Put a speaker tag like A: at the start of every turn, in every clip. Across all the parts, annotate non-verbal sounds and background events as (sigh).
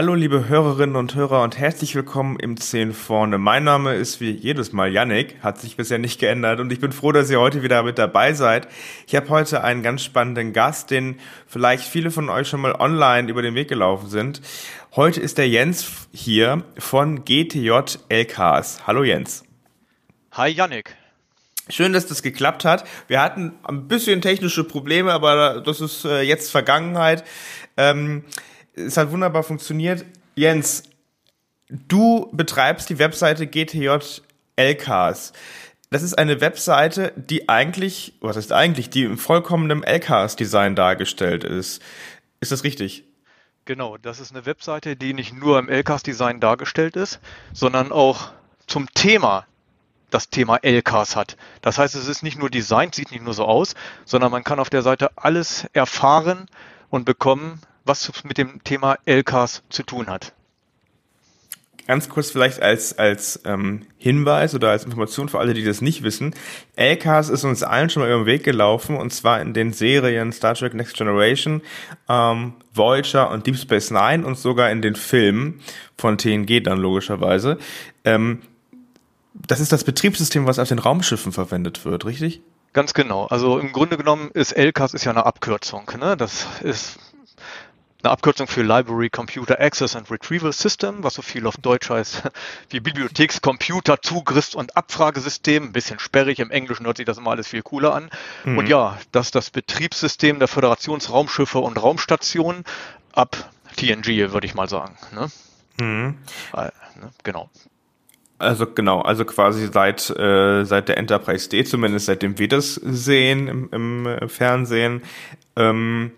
A: Hallo liebe Hörerinnen und Hörer und herzlich willkommen im 10 vorne. Mein Name ist wie jedes Mal Yannick, hat sich bisher nicht geändert und ich bin froh, dass ihr heute wieder mit dabei seid. Ich habe heute einen ganz spannenden Gast, den vielleicht viele von euch schon mal online über den Weg gelaufen sind. Heute ist der Jens hier von GTJ LKs. Hallo Jens.
B: Hi Yannick.
A: Schön, dass das geklappt hat. Wir hatten ein bisschen technische Probleme, aber das ist äh, jetzt Vergangenheit. Ähm, es hat wunderbar funktioniert. Jens, du betreibst die Webseite GTJ LKs. Das ist eine Webseite, die eigentlich, was ist eigentlich, die im vollkommenen LKs-Design dargestellt ist. Ist das richtig?
B: Genau, das ist eine Webseite, die nicht nur im LKs-Design dargestellt ist, sondern auch zum Thema das Thema LKs hat. Das heißt, es ist nicht nur Design, sieht nicht nur so aus, sondern man kann auf der Seite alles erfahren und bekommen, was mit dem Thema LKs zu tun hat.
A: Ganz kurz vielleicht als, als ähm, Hinweis oder als Information für alle, die das nicht wissen. LKs ist uns allen schon mal über den Weg gelaufen und zwar in den Serien Star Trek Next Generation, ähm, Voyager und Deep Space Nine und sogar in den Filmen von TNG dann logischerweise. Ähm, das ist das Betriebssystem, was auf den Raumschiffen verwendet wird, richtig?
B: Ganz genau. Also im Grunde genommen ist LKs ist ja eine Abkürzung. Ne? Das ist eine Abkürzung für Library Computer Access and Retrieval System, was so viel auf Deutsch heißt wie Bibliothekscomputer, Zugriffs- und Abfragesystem. Ein bisschen sperrig, im Englischen hört sich das immer alles viel cooler an. Mhm. Und ja, das ist das Betriebssystem der Föderationsraumschiffe und Raumstationen ab TNG, würde ich mal sagen. Ne? Mhm.
A: Äh, ne? Genau. Also genau, also quasi seit äh, seit der Enterprise D, zumindest seitdem wir das sehen im, im äh, Fernsehen. Ähm,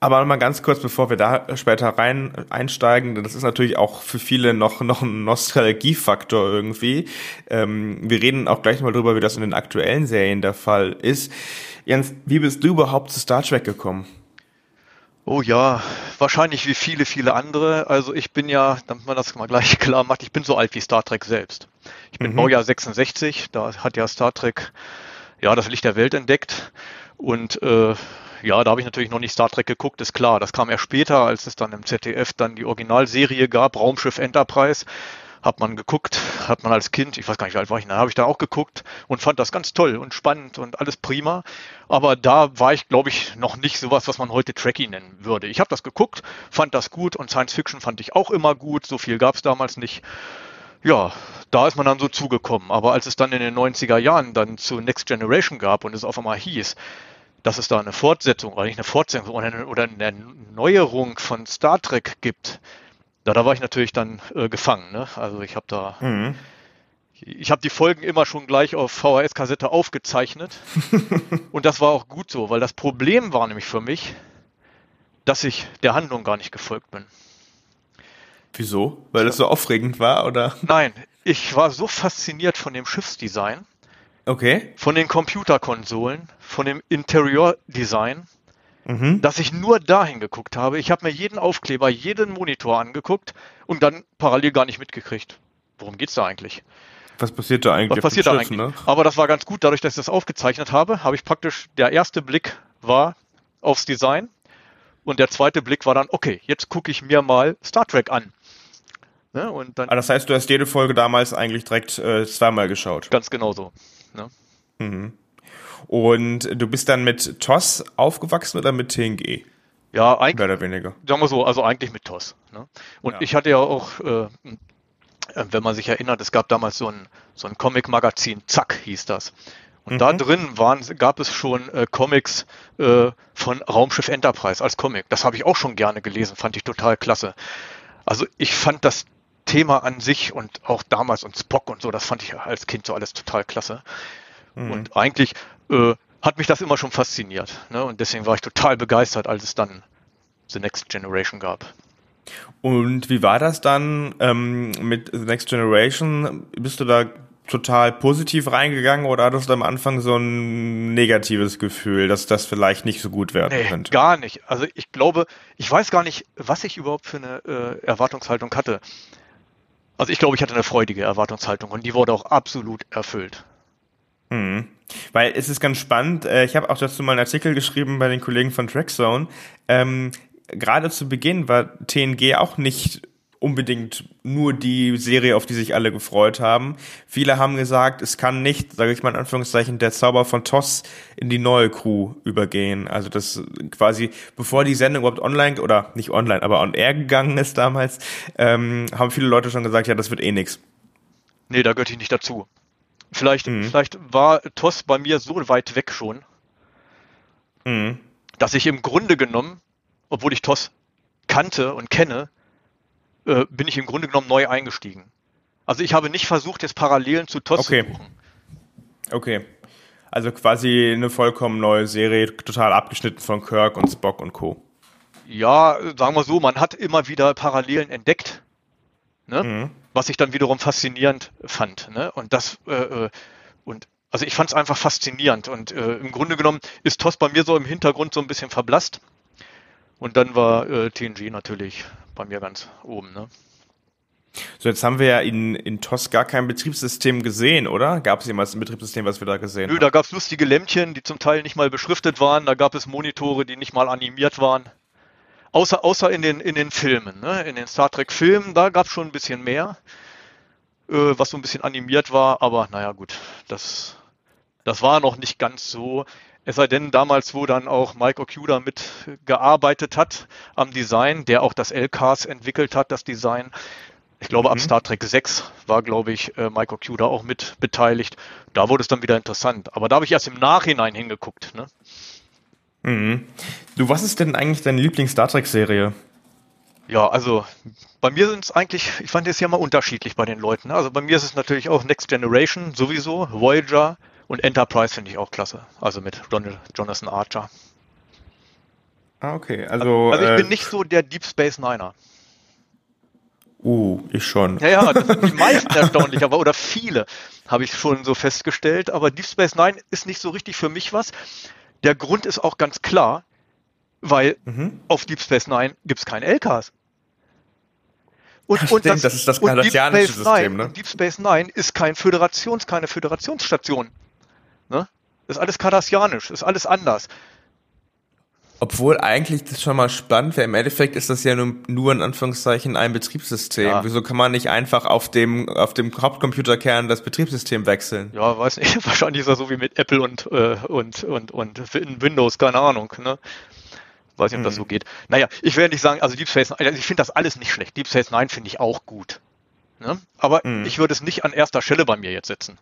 A: aber mal ganz kurz, bevor wir da später rein einsteigen, denn das ist natürlich auch für viele noch noch ein Nostalgiefaktor irgendwie. Ähm, wir reden auch gleich mal drüber, wie das in den aktuellen Serien der Fall ist. Jens, wie bist du überhaupt zu Star Trek gekommen?
B: Oh ja, wahrscheinlich wie viele, viele andere. Also ich bin ja, damit man das mal gleich (laughs) klar macht, ich bin so alt wie Star Trek selbst. Ich bin mhm. Baujahr 66, da hat ja Star Trek ja das Licht der Welt entdeckt und äh, ja, da habe ich natürlich noch nicht Star Trek geguckt, ist klar. Das kam erst später, als es dann im ZDF dann die Originalserie gab, Raumschiff Enterprise. Hat man geguckt, hat man als Kind, ich weiß gar nicht, wie alt war ich, da habe ich da auch geguckt und fand das ganz toll und spannend und alles prima. Aber da war ich, glaube ich, noch nicht sowas, was man heute Trekkie nennen würde. Ich habe das geguckt, fand das gut und Science Fiction fand ich auch immer gut. So viel gab es damals nicht ja, da ist man dann so zugekommen. Aber als es dann in den 90er Jahren dann zu Next Generation gab und es auf einmal hieß, dass es da eine Fortsetzung oder nicht eine Fortsetzung oder eine, oder eine Neuerung von Star Trek gibt, da, da war ich natürlich dann äh, gefangen. Ne? Also ich habe da, mhm. ich habe die Folgen immer schon gleich auf VHS-Kassette aufgezeichnet (laughs) und das war auch gut so, weil das Problem war nämlich für mich, dass ich der Handlung gar nicht gefolgt bin.
A: Wieso? Weil es so aufregend war, oder?
B: Nein, ich war so fasziniert von dem Schiffsdesign
A: Okay.
B: Von den Computerkonsolen, von dem Interior-Design, mhm. dass ich nur dahin geguckt habe. Ich habe mir jeden Aufkleber, jeden Monitor angeguckt und dann parallel gar nicht mitgekriegt. Worum geht's da eigentlich?
A: Was passiert da eigentlich?
B: Was passiert da eigentlich? Ne? Aber das war ganz gut. Dadurch, dass ich das aufgezeichnet habe, habe ich praktisch, der erste Blick war aufs Design und der zweite Blick war dann, okay, jetzt gucke ich mir mal Star Trek an.
A: Ne? Und dann, ah, das heißt, du hast jede Folge damals eigentlich direkt äh, zweimal geschaut.
B: Ganz genau so. Ne?
A: Mhm. Und du bist dann mit TOS aufgewachsen oder mit TNG?
B: Ja, eigentlich. Mehr oder weniger. Sagen wir so, also eigentlich mit TOS. Ne? Und ja. ich hatte ja auch, äh, wenn man sich erinnert, es gab damals so ein, so ein Comic-Magazin, Zack hieß das. Und mhm. da drin waren, gab es schon äh, Comics äh, von Raumschiff Enterprise als Comic. Das habe ich auch schon gerne gelesen, fand ich total klasse. Also ich fand das Thema an sich und auch damals und Spock und so, das fand ich als Kind so alles total klasse. Mhm. Und eigentlich äh, hat mich das immer schon fasziniert. Ne? Und deswegen war ich total begeistert, als es dann The Next Generation gab.
A: Und wie war das dann ähm, mit The Next Generation? Bist du da total positiv reingegangen oder hattest du am Anfang so ein negatives Gefühl, dass das vielleicht nicht so gut werden nee, könnte?
B: Gar nicht. Also ich glaube, ich weiß gar nicht, was ich überhaupt für eine äh, Erwartungshaltung hatte. Also ich glaube, ich hatte eine freudige Erwartungshaltung und die wurde auch absolut erfüllt.
A: Hm. Weil es ist ganz spannend, äh, ich habe auch dazu mal einen Artikel geschrieben bei den Kollegen von Trackzone. Ähm, Gerade zu Beginn war TNG auch nicht unbedingt nur die Serie, auf die sich alle gefreut haben. Viele haben gesagt, es kann nicht, sage ich mal in Anführungszeichen, der Zauber von Toss in die neue Crew übergehen. Also das quasi, bevor die Sendung überhaupt online oder nicht online, aber on air gegangen ist damals, ähm, haben viele Leute schon gesagt, ja, das wird eh nix.
B: Nee, da gehört ich nicht dazu. Vielleicht, mhm. vielleicht war Toss bei mir so weit weg schon, mhm. dass ich im Grunde genommen, obwohl ich Toss kannte und kenne, äh, bin ich im Grunde genommen neu eingestiegen. Also ich habe nicht versucht, jetzt Parallelen zu TOS
A: okay.
B: zu suchen.
A: Okay. Also quasi eine vollkommen neue Serie, total abgeschnitten von Kirk und Spock und Co.
B: Ja, sagen wir so, man hat immer wieder Parallelen entdeckt, ne? Mhm. was ich dann wiederum faszinierend fand. Ne? Und das äh, äh und also ich fand es einfach faszinierend und äh, im Grunde genommen ist TOS bei mir so im Hintergrund so ein bisschen verblasst. Und dann war äh, TNG natürlich bei mir ganz oben. Ne?
A: So, jetzt haben wir ja in, in TOS gar kein Betriebssystem gesehen, oder? Gab es jemals ein Betriebssystem, was wir da gesehen
B: Nö, haben? Nö, da gab es lustige Lämpchen, die zum Teil nicht mal beschriftet waren. Da gab es Monitore, die nicht mal animiert waren. Außer, außer in, den, in den Filmen. Ne? In den Star Trek-Filmen, da gab es schon ein bisschen mehr, äh, was so ein bisschen animiert war. Aber naja, gut, das, das war noch nicht ganz so. Es sei denn, damals, wo dann auch Mike Okuda mitgearbeitet hat am Design, der auch das LKs entwickelt hat, das Design. Ich glaube, mhm. ab Star Trek 6 war, glaube ich, äh, Mike Okuda auch mit beteiligt. Da wurde es dann wieder interessant. Aber da habe ich erst im Nachhinein hingeguckt. Ne?
A: Mhm. Du, was ist denn eigentlich deine Lieblings-Star Trek-Serie?
B: Ja, also bei mir sind es eigentlich, ich fand es ja mal unterschiedlich bei den Leuten. Ne? Also bei mir ist es natürlich auch Next Generation sowieso, Voyager, und Enterprise finde ich auch klasse. Also mit Jonathan Archer.
A: Ah, okay. Also,
B: also ich äh, bin nicht so der Deep Space Niner.
A: Uh, ich schon.
B: Ja, ja, das sind die (laughs) meisten erstaunlich, aber oder viele habe ich schon so festgestellt. Aber Deep Space Nine ist nicht so richtig für mich was. Der Grund ist auch ganz klar, weil mhm. auf Deep Space Nine gibt es keine LKs.
A: Und, Stimmt, und das, das, ist das kardassianische
B: System, Nine, ne? Deep Space Nine ist kein Föderations, keine Föderationsstation. Ne? Ist alles kardassianisch, ist alles anders.
A: Obwohl eigentlich das schon mal spannend wäre. Im Endeffekt ist das ja nur, nur in Anführungszeichen ein Betriebssystem. Ja. Wieso kann man nicht einfach auf dem, auf dem Hauptcomputerkern das Betriebssystem wechseln?
B: Ja, weiß nicht. (laughs) Wahrscheinlich ist das so wie mit Apple und, äh, und, und, und Windows, keine Ahnung. Ne? Weiß nicht, ob das hm. so geht. Naja, ich werde nicht sagen, also Deep Space Nine, also ich finde das alles nicht schlecht. Deep Space Nine finde ich auch gut. Ne? Aber hm. ich würde es nicht an erster Stelle bei mir jetzt setzen.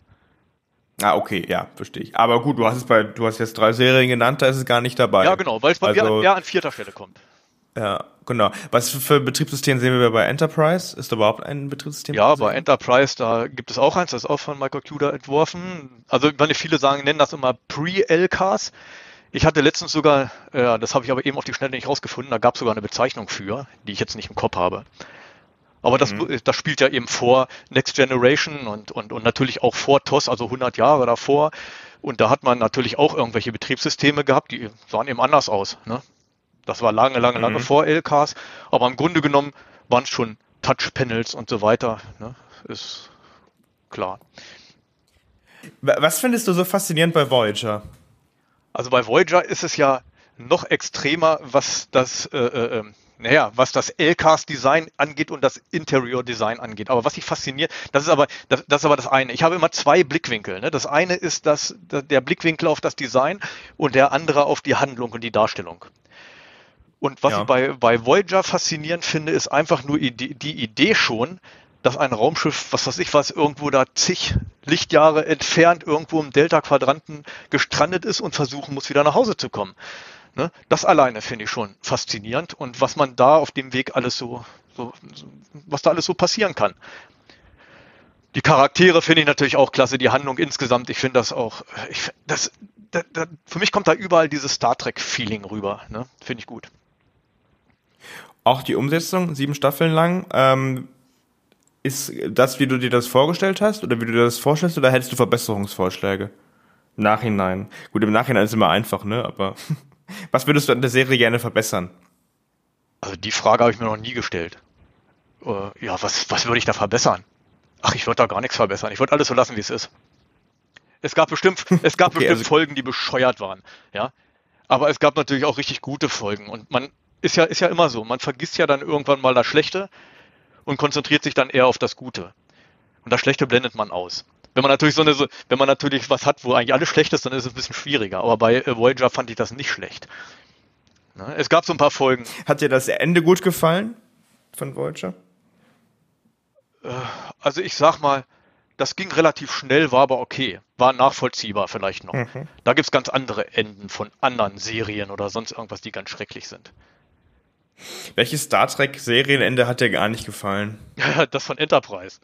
A: Ah, okay, ja, verstehe ich. Aber gut, du hast es bei, du hast jetzt drei Serien genannt, da ist es gar nicht dabei.
B: Ja, genau, weil es bei also, mir eher an vierter Stelle kommt.
A: Ja, genau. Was für Betriebssystem sehen wir bei Enterprise? Ist da überhaupt ein Betriebssystem?
B: Ja, bei Enterprise, da gibt es auch eins, das ist auch von Michael Cuda entworfen. Also, wenn viele sagen, nennen das immer Pre-LKs. Ich hatte letztens sogar, ja, das habe ich aber eben auf die Schnelle nicht rausgefunden, da gab es sogar eine Bezeichnung für, die ich jetzt nicht im Kopf habe. Aber das, mhm. das spielt ja eben vor Next Generation und, und, und natürlich auch vor TOS, also 100 Jahre davor. Und da hat man natürlich auch irgendwelche Betriebssysteme gehabt, die sahen eben anders aus. Ne? Das war lange, lange, lange mhm. vor LKs. Aber im Grunde genommen waren es schon Touchpanels und so weiter. Ne? Ist klar.
A: Was findest du so faszinierend bei Voyager?
B: Also bei Voyager ist es ja noch extremer, was das äh, äh, ähm, naja, was das LCAS-Design angeht und das Interior-Design angeht. Aber was ich fasziniert, das ist aber das, das, ist aber das eine. Ich habe immer zwei Blickwinkel. Ne? Das eine ist das, der Blickwinkel auf das Design und der andere auf die Handlung und die Darstellung. Und was ja. ich bei, bei Voyager faszinierend finde, ist einfach nur die, die Idee schon, dass ein Raumschiff, was weiß ich was, irgendwo da zig Lichtjahre entfernt irgendwo im Delta-Quadranten gestrandet ist und versuchen muss, wieder nach Hause zu kommen. Ne? Das alleine finde ich schon faszinierend und was man da auf dem Weg alles so, so, was da alles so passieren kann. Die Charaktere finde ich natürlich auch klasse, die Handlung insgesamt, ich finde das auch, ich, das, da, da, für mich kommt da überall dieses Star Trek-Feeling rüber, ne? finde ich gut.
A: Auch die Umsetzung, sieben Staffeln lang, ähm, ist das, wie du dir das vorgestellt hast oder wie du dir das vorstellst oder hättest du Verbesserungsvorschläge? Nachhinein. Gut, im Nachhinein ist immer einfach, ne? Aber (laughs) was würdest du an der Serie gerne verbessern?
B: Also die Frage habe ich mir noch nie gestellt. Uh, ja, was, was würde ich da verbessern? Ach, ich würde da gar nichts verbessern. Ich würde alles so lassen, wie es ist. Es gab bestimmt, (laughs) es gab okay, bestimmt also Folgen, die bescheuert waren, ja. Aber es gab natürlich auch richtig gute Folgen. Und man ist ja, ist ja immer so. Man vergisst ja dann irgendwann mal das Schlechte und konzentriert sich dann eher auf das Gute. Und das Schlechte blendet man aus. Wenn man natürlich so eine, wenn man natürlich was hat, wo eigentlich alles schlecht ist, dann ist es ein bisschen schwieriger. Aber bei äh, Voyager fand ich das nicht schlecht. Ne? Es gab so ein paar Folgen.
A: Hat dir das Ende gut gefallen von Voyager?
B: Äh, also ich sag mal, das ging relativ schnell, war aber okay. War nachvollziehbar vielleicht noch. Mhm. Da gibt's ganz andere Enden von anderen Serien oder sonst irgendwas, die ganz schrecklich sind.
A: Welches Star Trek Serienende hat dir gar nicht gefallen? (laughs)
B: das von Enterprise.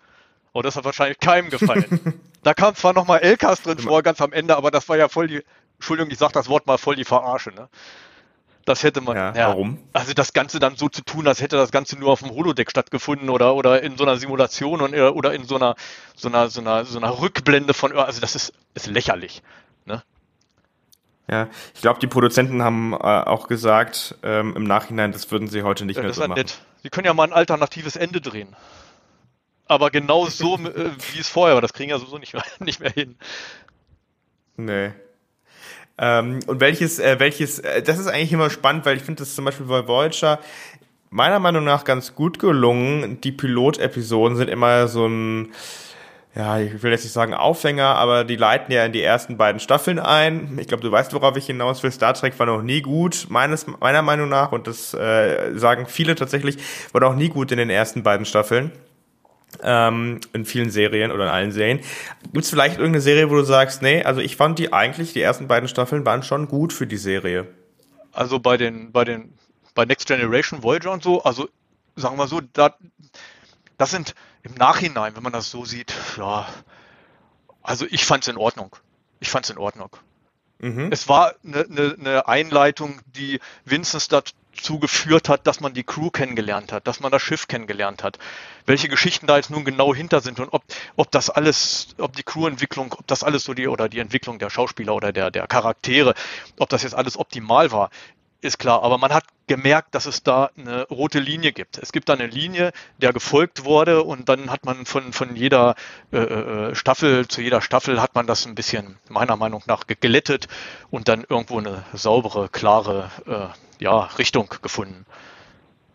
B: Oh, das hat wahrscheinlich keinem gefallen. (laughs) da kam zwar nochmal Elkas drin vor, ganz am Ende, aber das war ja voll die, Entschuldigung, ich sag das Wort mal voll die Verarsche, ne? Das hätte man.
A: Ja, ja, warum?
B: Also das Ganze dann so zu tun, als hätte das Ganze nur auf dem Holodeck stattgefunden oder oder in so einer Simulation und, oder in so einer so einer so einer so einer Rückblende von. Also das ist ist lächerlich. Ne?
A: Ja, ich glaube, die Produzenten haben äh, auch gesagt ähm, im Nachhinein, das würden sie heute nicht ja, mehr
B: so machen. Nett. Sie können ja mal ein alternatives Ende drehen. Aber genau so, äh, wie es vorher war, das kriegen ja sowieso nicht mehr, (laughs) nicht mehr hin.
A: Nee. Ähm, und welches, äh, welches, äh, das ist eigentlich immer spannend, weil ich finde das zum Beispiel bei Voyager meiner Meinung nach ganz gut gelungen. Die Pilot-Episoden sind immer so ein, ja, ich will jetzt nicht sagen Aufhänger, aber die leiten ja in die ersten beiden Staffeln ein. Ich glaube, du weißt, worauf ich hinaus will. Star Trek war noch nie gut, meines, meiner Meinung nach, und das äh, sagen viele tatsächlich, war noch nie gut in den ersten beiden Staffeln ähm, in vielen Serien oder in allen Serien. Gibt es vielleicht irgendeine Serie, wo du sagst, nee, also ich fand die eigentlich, die ersten beiden Staffeln waren schon gut für die Serie.
B: Also bei den, bei den, bei Next Generation, Voyager und so, also sagen wir so, da, das sind im Nachhinein, wenn man das so sieht, ja, also ich fand es in Ordnung. Ich fand es in Ordnung. Mhm. Es war eine, eine, eine Einleitung, die Vincent dazu geführt hat, dass man die Crew kennengelernt hat, dass man das Schiff kennengelernt hat. Welche Geschichten da jetzt nun genau hinter sind und ob, ob das alles, ob die Crewentwicklung, ob das alles so die oder die Entwicklung der Schauspieler oder der, der Charaktere, ob das jetzt alles optimal war, ist klar. Aber man hat gemerkt, dass es da eine rote Linie gibt. Es gibt da eine Linie, der gefolgt wurde und dann hat man von, von jeder äh, äh Staffel zu jeder Staffel hat man das ein bisschen meiner Meinung nach geglättet und dann irgendwo eine saubere, klare äh, ja, Richtung gefunden.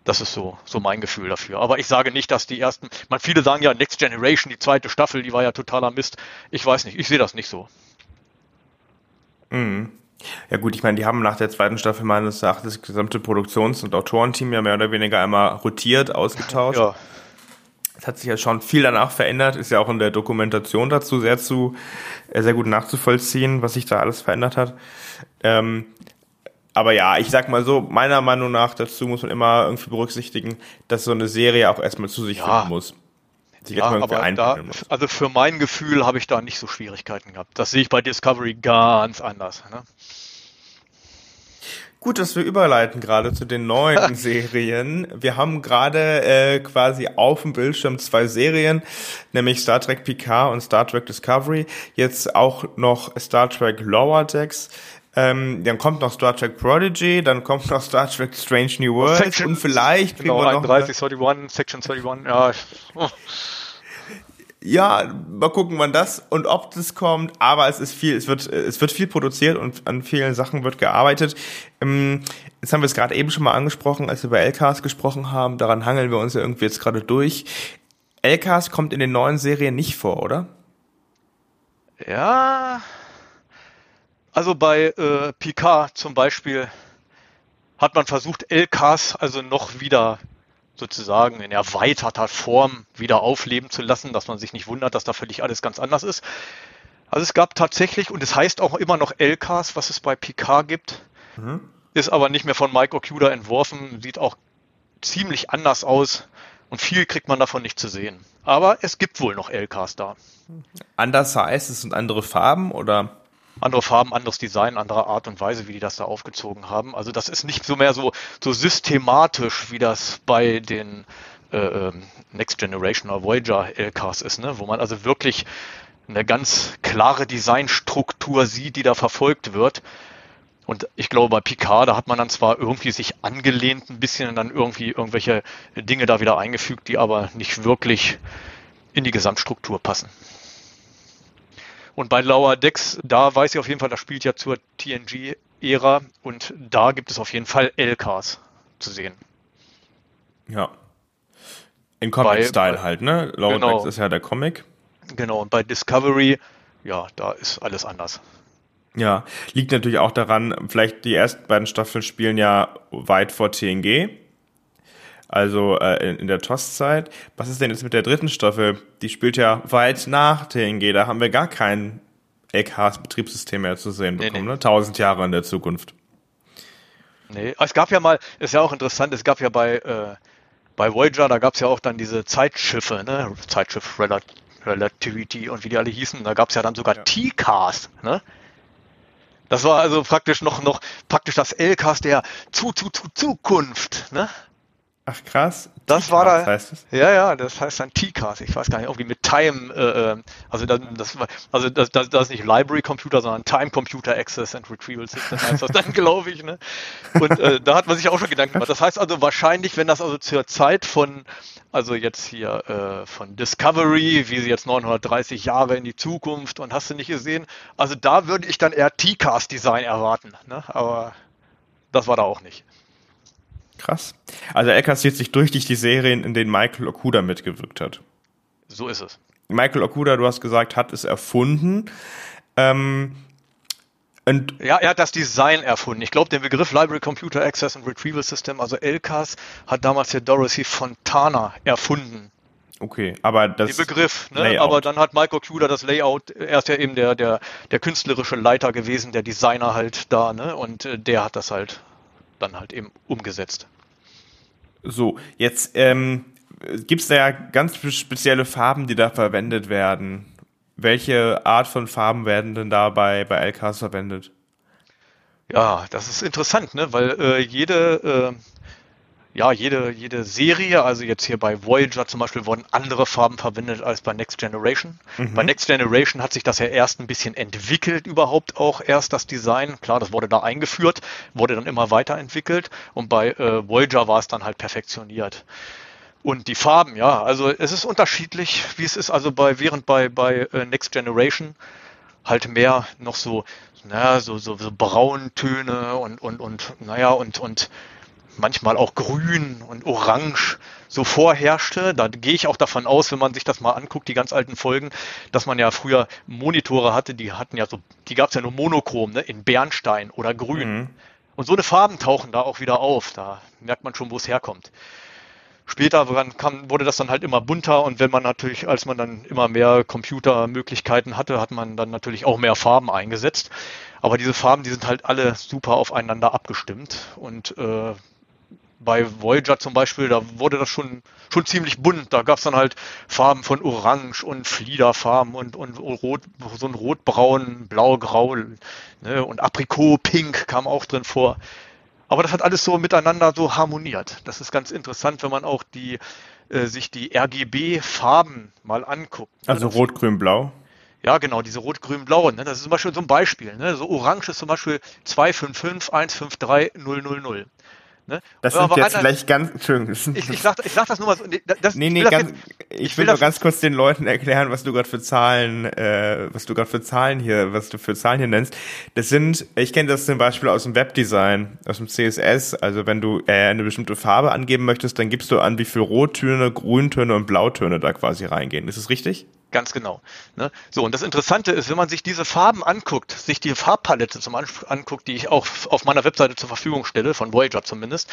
B: Das ist so, so mein Gefühl dafür. Aber ich sage nicht, dass die ersten, man viele sagen ja Next Generation, die zweite Staffel, die war ja totaler Mist. Ich weiß nicht, ich sehe das nicht so.
A: Mhm. Ja gut, ich meine, die haben nach der zweiten Staffel meines Erachtens das gesamte Produktions- und Autorenteam ja mehr oder weniger einmal rotiert, ausgetauscht. Ja. Es hat sich ja schon viel danach verändert, ist ja auch in der Dokumentation dazu sehr zu äh, sehr gut nachzuvollziehen, was sich da alles verändert hat. Ähm, aber ja, ich sag mal so, meiner Meinung nach dazu muss man immer irgendwie berücksichtigen, dass so eine Serie auch erstmal zu sich ja. finden muss
B: ja, aber da, also für mein Gefühl habe ich da nicht so Schwierigkeiten gehabt. Das sehe ich bei Discovery ganz anders. Ne?
A: Gut, dass wir überleiten gerade zu den neuen (laughs) Serien. Wir haben gerade äh, quasi auf dem Bildschirm zwei Serien, nämlich Star Trek Picard und Star Trek Discovery. Jetzt auch noch Star Trek Lower Decks. Ähm, dann kommt noch Star Trek Prodigy, dann kommt noch Star Trek Strange New Worlds Section, und vielleicht
B: genau, wir noch 31, 31, Section 31, ja.
A: Ja, mal gucken, wann das und ob das kommt, aber es ist viel, es wird, es wird viel produziert und an vielen Sachen wird gearbeitet. Ähm, jetzt haben wir es gerade eben schon mal angesprochen, als wir bei LKs gesprochen haben, daran hangeln wir uns ja irgendwie jetzt gerade durch. LKs kommt in den neuen Serien nicht vor, oder?
B: Ja, also bei äh, Picard zum Beispiel hat man versucht, LKs also noch wieder sozusagen in erweiterter Form wieder aufleben zu lassen, dass man sich nicht wundert, dass da völlig alles ganz anders ist. Also es gab tatsächlich, und es heißt auch immer noch LKs, was es bei Picard gibt, mhm. ist aber nicht mehr von Mike Okuda entworfen, sieht auch ziemlich anders aus und viel kriegt man davon nicht zu sehen. Aber es gibt wohl noch LKs da.
A: Anders heißt es sind andere Farben oder?
B: Andere Farben, anderes Design, andere Art und Weise, wie die das da aufgezogen haben. Also das ist nicht so mehr so, so systematisch, wie das bei den äh, ähm, Next Generation oder Voyager LKs ist, ne? wo man also wirklich eine ganz klare Designstruktur sieht, die da verfolgt wird. Und ich glaube, bei Picard, da hat man dann zwar irgendwie sich angelehnt ein bisschen und dann irgendwie irgendwelche Dinge da wieder eingefügt, die aber nicht wirklich in die Gesamtstruktur passen. Und bei Lower Decks, da weiß ich auf jeden Fall, das spielt ja zur TNG-Ära und da gibt es auf jeden Fall LKs zu sehen.
A: Ja. In Comic-Style halt, ne? Lower genau, Decks ist ja der Comic.
B: Genau, und bei Discovery, ja, da ist alles anders.
A: Ja, liegt natürlich auch daran, vielleicht die ersten beiden Staffeln spielen ja weit vor TNG, also äh, in, in der TOS-Zeit. Was ist denn jetzt mit der dritten Staffel? Die spielt ja weit nach TNG, da haben wir gar kein LKs-Betriebssystem mehr zu sehen bekommen, nee, nee. ne? Tausend Jahre in der Zukunft.
B: Nee, es gab ja mal, ist ja auch interessant, es gab ja bei, äh, bei Voyager, da gab es ja auch dann diese Zeitschiffe, ne? Zeitschiff Relativity und wie die alle hießen, da gab es ja dann sogar ja. T-Cars, ne? Das war also praktisch noch, noch praktisch das L-Cast der zu, zu, zu Zukunft, ne?
A: Ach krass.
B: Das war da. Heißt es? Ja, ja, das heißt dann T-Cast. Ich weiß gar nicht, irgendwie mit Time, äh, äh also das, das also das, das, das ist nicht Library Computer, sondern Time Computer Access and Retrieval System heißt das dann, (laughs) glaube ich. Ne? Und äh, da hat man sich auch schon Gedanken gemacht. Das heißt also wahrscheinlich, wenn das also zur Zeit von, also jetzt hier äh, von Discovery, wie sie jetzt 930 Jahre in die Zukunft und hast du nicht gesehen, also da würde ich dann eher T-Cast Design erwarten. Ne? Aber das war da auch nicht.
A: Krass. Also er kassiert sich durch die Serien, in denen Michael Okuda mitgewirkt hat.
B: So ist es.
A: Michael Okuda, du hast gesagt, hat es erfunden. Ähm,
B: und ja, er hat das Design erfunden. Ich glaube, den Begriff Library Computer Access and Retrieval System, also LCAS, hat damals der Dorothy Fontana erfunden.
A: Okay, aber das.
B: Den Begriff, ne? Aber dann hat Michael Okuda das Layout, er ist ja eben der, der, der künstlerische Leiter gewesen, der Designer halt da, ne? Und äh, der hat das halt dann halt eben umgesetzt.
A: So, jetzt ähm, gibt es da ja ganz spezielle Farben, die da verwendet werden. Welche Art von Farben werden denn da bei, bei LKs verwendet?
B: Ja, das ist interessant, ne? weil äh, jede, äh, ja, jede, jede Serie, also jetzt hier bei Voyager zum Beispiel, wurden andere Farben verwendet als bei Next Generation. Mhm. Bei Next Generation hat sich das ja erst ein bisschen entwickelt, überhaupt auch erst das Design. Klar, das wurde da eingeführt, wurde dann immer weiterentwickelt und bei äh, Voyager war es dann halt perfektioniert. Und die Farben, ja, also es ist unterschiedlich, wie es ist, also bei, während bei, bei äh, Next Generation halt mehr noch so, naja, so, so, so Brauntöne und, und, und, naja, und, und manchmal auch grün und orange so vorherrschte. Da gehe ich auch davon aus, wenn man sich das mal anguckt, die ganz alten Folgen, dass man ja früher Monitore hatte, die hatten ja so, die gab es ja nur monochrom, ne, in Bernstein oder grün. Mhm. Und so eine Farben tauchen da auch wieder auf. Da merkt man schon, wo es herkommt. Später kam, wurde das dann halt immer bunter und wenn man natürlich, als man dann immer mehr Computermöglichkeiten hatte, hat man dann natürlich auch mehr Farben eingesetzt. Aber diese Farben, die sind halt alle super aufeinander abgestimmt und äh, bei Voyager zum Beispiel, da wurde das schon, schon ziemlich bunt. Da gab es dann halt Farben von Orange und Fliederfarben und, und Rot, so ein Rotbraun, Blaugrau ne, und Aprikot-Pink kam auch drin vor. Aber das hat alles so miteinander so harmoniert. Das ist ganz interessant, wenn man auch die, äh, sich die RGB-Farben mal anguckt.
A: Also Rot, Grün, Blau?
B: Ja, genau, diese Rot, Grün, Blau. Ne? Das ist zum Beispiel so ein Beispiel. Ne? So Orange ist zum Beispiel 255 153 000.
A: Ne? Das sind jetzt vielleicht ganz, Entschuldigung.
B: Ich, ich, sag, ich sag das nur mal so.
A: Das, nee, nee, ganz, jetzt, ich, ich, will, will nur ganz kurz den Leuten erklären, was du gerade für Zahlen, äh, was du gerade für Zahlen hier, was du für Zahlen hier nennst. Das sind, ich kenne das zum Beispiel aus dem Webdesign, aus dem CSS. Also wenn du äh, eine bestimmte Farbe angeben möchtest, dann gibst du an, wie viel Rottöne, Grüntöne und Blautöne da quasi reingehen. Ist das richtig?
B: Ganz genau. Ne? So, und das Interessante ist, wenn man sich diese Farben anguckt, sich die Farbpalette zum Beispiel anguckt, die ich auch auf meiner Webseite zur Verfügung stelle, von Voyager zumindest,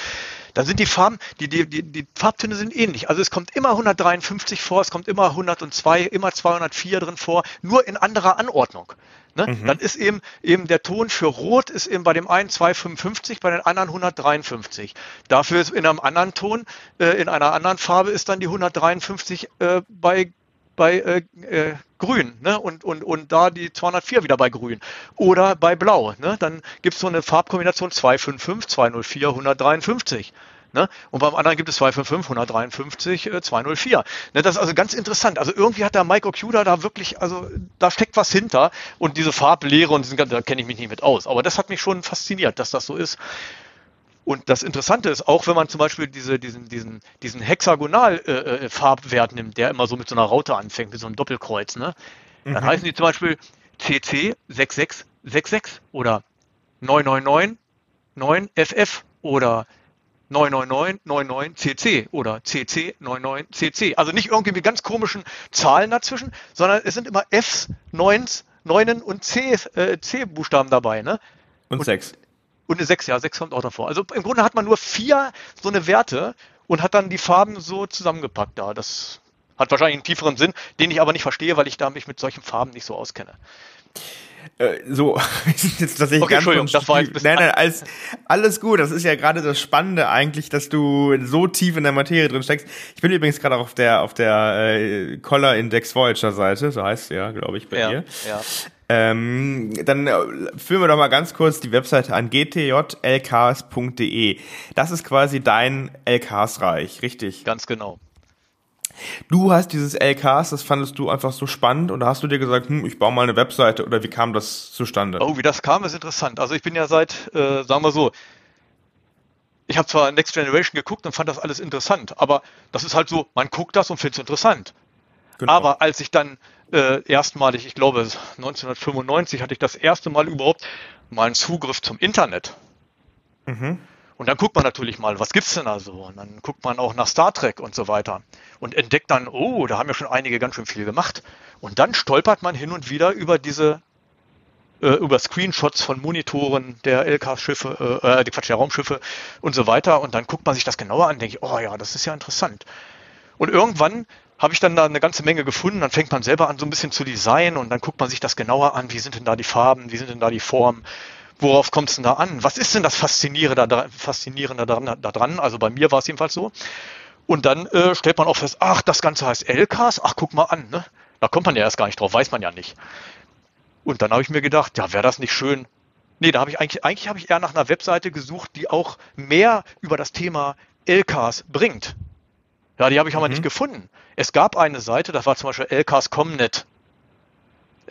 B: dann sind die Farben, die, die, die, die Farbtöne sind ähnlich. Also es kommt immer 153 vor, es kommt immer 102, immer 204 drin vor, nur in anderer Anordnung. Ne? Mhm. Dann ist eben, eben der Ton für Rot ist eben bei dem einen 255, bei den anderen 153. Dafür ist in einem anderen Ton, äh, in einer anderen Farbe ist dann die 153 äh, bei bei äh, äh, Grün ne? und, und, und da die 204 wieder bei Grün oder bei Blau. Ne? Dann gibt es so eine Farbkombination 255, 204, 153. Ne? Und beim anderen gibt es 255, 153, äh, 204. Ne? Das ist also ganz interessant. Also irgendwie hat der Mike Okuda da wirklich, also da steckt was hinter und diese Farblehre und diesen, da kenne ich mich nicht mit aus. Aber das hat mich schon fasziniert, dass das so ist. Und das Interessante ist, auch wenn man zum Beispiel diese, diesen, diesen, diesen Hexagonal-Farbwert äh, äh nimmt, der immer so mit so einer Raute anfängt, mit so einem Doppelkreuz, ne? dann mhm. heißen die zum Beispiel CC 6666 oder 999 9FF oder 999 CC oder CC 99 CC. Also nicht irgendwie mit ganz komischen Zahlen dazwischen, sondern es sind immer Fs, 9s, 9 und C, äh, C-Buchstaben dabei. Ne?
A: Und 6.
B: Und eine 6, ja, 6 kommt auch davor. Also im Grunde hat man nur vier so eine Werte und hat dann die Farben so zusammengepackt da. Das hat wahrscheinlich einen tieferen Sinn, den ich aber nicht verstehe, weil ich da mich mit solchen Farben nicht so auskenne.
A: Äh, so, (laughs) jetzt tatsächlich okay, ganz Entschuldigung, das war jetzt Nein, nein, alles, alles gut. Das ist ja gerade das Spannende eigentlich, dass du so tief in der Materie drin steckst. Ich bin übrigens gerade auf der auf der äh, Collar Index Voyager Seite, so heißt ja, glaube ich, bei ja, dir. Ja. Ähm, dann äh, führen wir doch mal ganz kurz die Webseite an gtjlks.de. Das ist quasi dein LKs-Reich, richtig?
B: Ganz genau.
A: Du hast dieses LKs, das fandest du einfach so spannend und da hast du dir gesagt, hm, ich baue mal eine Webseite oder wie kam das zustande?
B: Oh, wie das kam, ist interessant. Also ich bin ja seit, äh, sagen wir so, ich habe zwar Next Generation geguckt und fand das alles interessant, aber das ist halt so, man guckt das und findet es interessant. Genau. Aber als ich dann äh, erstmalig, ich glaube 1995 hatte ich das erste Mal überhaupt mal einen Zugriff zum Internet. Mhm. Und dann guckt man natürlich mal, was gibt's denn da so? Und dann guckt man auch nach Star Trek und so weiter und entdeckt dann, oh, da haben ja schon einige ganz schön viel gemacht. Und dann stolpert man hin und wieder über diese äh, über Screenshots von Monitoren der LK-Schiffe, äh, äh, die Quatsch, der Raumschiffe und so weiter. Und dann guckt man sich das genauer an, denke ich, oh ja, das ist ja interessant. Und irgendwann habe ich dann da eine ganze Menge gefunden. Dann fängt man selber an, so ein bisschen zu designen und dann guckt man sich das genauer an. Wie sind denn da die Farben? Wie sind denn da die Formen? Worauf kommt es denn da an? Was ist denn das Faszinierende, da, Faszinierende daran, daran? Also bei mir war es jedenfalls so. Und dann äh, stellt man auch fest, ach, das Ganze heißt LKs. Ach, guck mal an. Ne? Da kommt man ja erst gar nicht drauf, weiß man ja nicht. Und dann habe ich mir gedacht, ja, wäre das nicht schön? Nee, da habe ich eigentlich, eigentlich habe ich eher nach einer Webseite gesucht, die auch mehr über das Thema LKs bringt. Ja, die habe ich aber mhm. nicht gefunden. Es gab eine Seite, das war zum Beispiel LKs.comnet,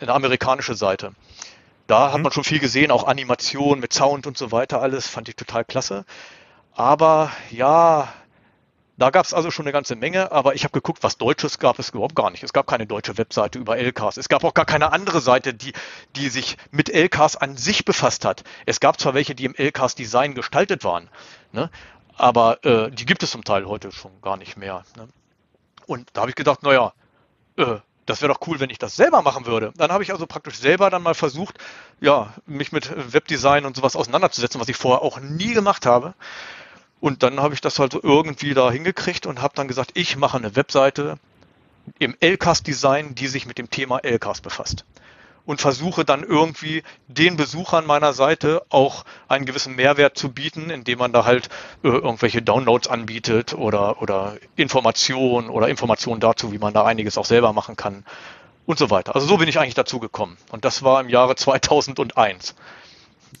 B: eine amerikanische Seite. Da mhm. hat man schon viel gesehen, auch Animation mit Sound und so weiter, alles fand ich total klasse. Aber ja, da gab es also schon eine ganze Menge, aber ich habe geguckt, was Deutsches gab es überhaupt gar nicht. Es gab keine deutsche Webseite über LKs. Es gab auch gar keine andere Seite, die, die sich mit LKs an sich befasst hat. Es gab zwar welche, die im LKs-Design gestaltet waren, ne? Aber äh, die gibt es zum Teil heute schon gar nicht mehr. Ne? Und da habe ich gedacht, naja, äh, das wäre doch cool, wenn ich das selber machen würde. Dann habe ich also praktisch selber dann mal versucht, ja, mich mit Webdesign und sowas auseinanderzusetzen, was ich vorher auch nie gemacht habe. Und dann habe ich das halt so irgendwie da hingekriegt und habe dann gesagt, ich mache eine Webseite im LCAS-Design, die sich mit dem Thema LCAS befasst und versuche dann irgendwie den Besuchern meiner Seite auch einen gewissen Mehrwert zu bieten, indem man da halt äh, irgendwelche Downloads anbietet oder, oder Informationen oder Informationen dazu, wie man da einiges auch selber machen kann und so weiter. Also so bin ich eigentlich dazu gekommen. Und das war im Jahre 2001.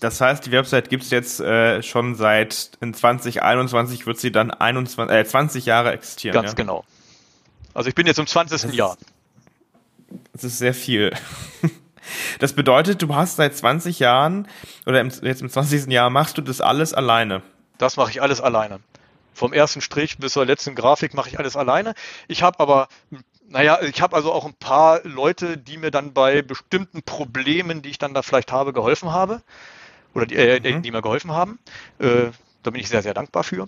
A: Das heißt, die Website gibt es jetzt äh, schon seit in 2021 wird sie dann 21, äh, 20 Jahre existieren.
B: Ganz ja? genau. Also ich bin jetzt im 20. Das Jahr.
A: Das ist sehr viel. (laughs) Das bedeutet, du hast seit 20 Jahren oder im, jetzt im 20. Jahr machst du das alles alleine.
B: Das mache ich alles alleine. Vom ersten Strich bis zur letzten Grafik mache ich alles alleine. Ich habe aber, naja, ich habe also auch ein paar Leute, die mir dann bei bestimmten Problemen, die ich dann da vielleicht habe, geholfen habe. Oder die, äh, mhm. die mir geholfen haben. Äh, da bin ich sehr, sehr dankbar für.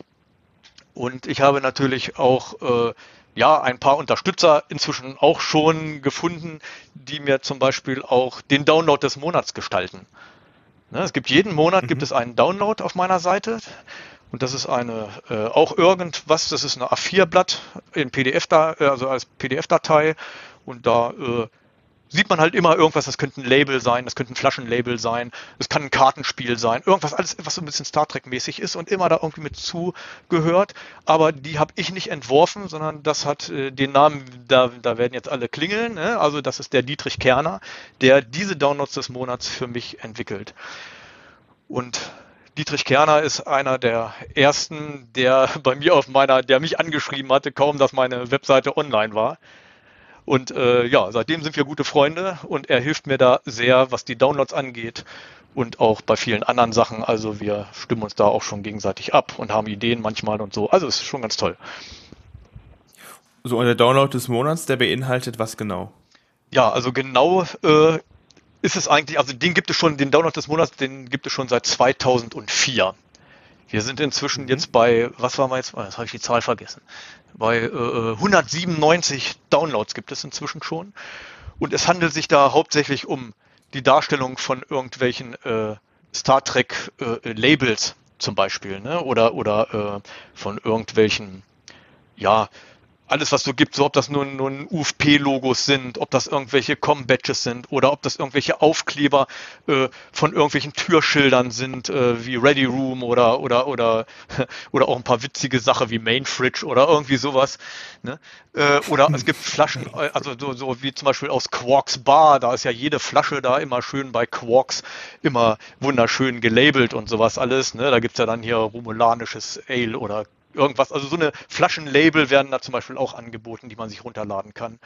B: Und ich habe natürlich auch äh, ja, ein paar Unterstützer inzwischen auch schon gefunden, die mir zum Beispiel auch den Download des Monats gestalten. Ne, es gibt jeden Monat mhm. gibt es einen Download auf meiner Seite und das ist eine äh, auch irgendwas, das ist eine A4-Blatt in PDF da, äh, also als PDF-Datei und da äh, sieht man halt immer irgendwas, das könnte ein Label sein, das könnte ein Flaschenlabel sein, es kann ein Kartenspiel sein, irgendwas, alles, was so ein bisschen Star Trek-mäßig ist und immer da irgendwie mit zugehört. Aber die habe ich nicht entworfen, sondern das hat äh, den Namen, da, da werden jetzt alle klingeln. Ne? Also das ist der Dietrich Kerner, der diese Downloads des Monats für mich entwickelt. Und Dietrich Kerner ist einer der ersten, der (laughs) bei mir auf meiner, der mich angeschrieben hatte, kaum dass meine Webseite online war. Und äh, ja, seitdem sind wir gute Freunde und er hilft mir da sehr, was die Downloads angeht und auch bei vielen anderen Sachen. Also wir stimmen uns da auch schon gegenseitig ab und haben Ideen manchmal und so. Also es ist schon ganz toll.
A: So, und der Download des Monats, der beinhaltet was genau?
B: Ja, also genau äh, ist es eigentlich, also den gibt es schon, den Download des Monats, den gibt es schon seit 2004. Wir sind inzwischen mhm. jetzt bei, was waren wir jetzt? Jetzt habe ich die Zahl vergessen. Bei äh, 197 Downloads gibt es inzwischen schon. Und es handelt sich da hauptsächlich um die Darstellung von irgendwelchen äh, Star Trek äh, Labels zum Beispiel, ne? Oder oder äh, von irgendwelchen ja alles, was so gibt, so ob das nun, nun UFP-Logos sind, ob das irgendwelche Com-Badges sind oder ob das irgendwelche Aufkleber äh, von irgendwelchen Türschildern sind, äh, wie Ready Room oder oder oder (laughs) oder auch ein paar witzige Sachen wie Main Fridge oder irgendwie sowas. Ne? Äh, oder es gibt Flaschen, äh, also so, so wie zum Beispiel aus Quarks Bar, da ist ja jede Flasche da immer schön bei Quarks immer wunderschön gelabelt und sowas alles. Ne? Da gibt's ja dann hier romulanisches Ale oder irgendwas. Also so eine Flaschenlabel werden da zum Beispiel auch angeboten, die man sich runterladen kann.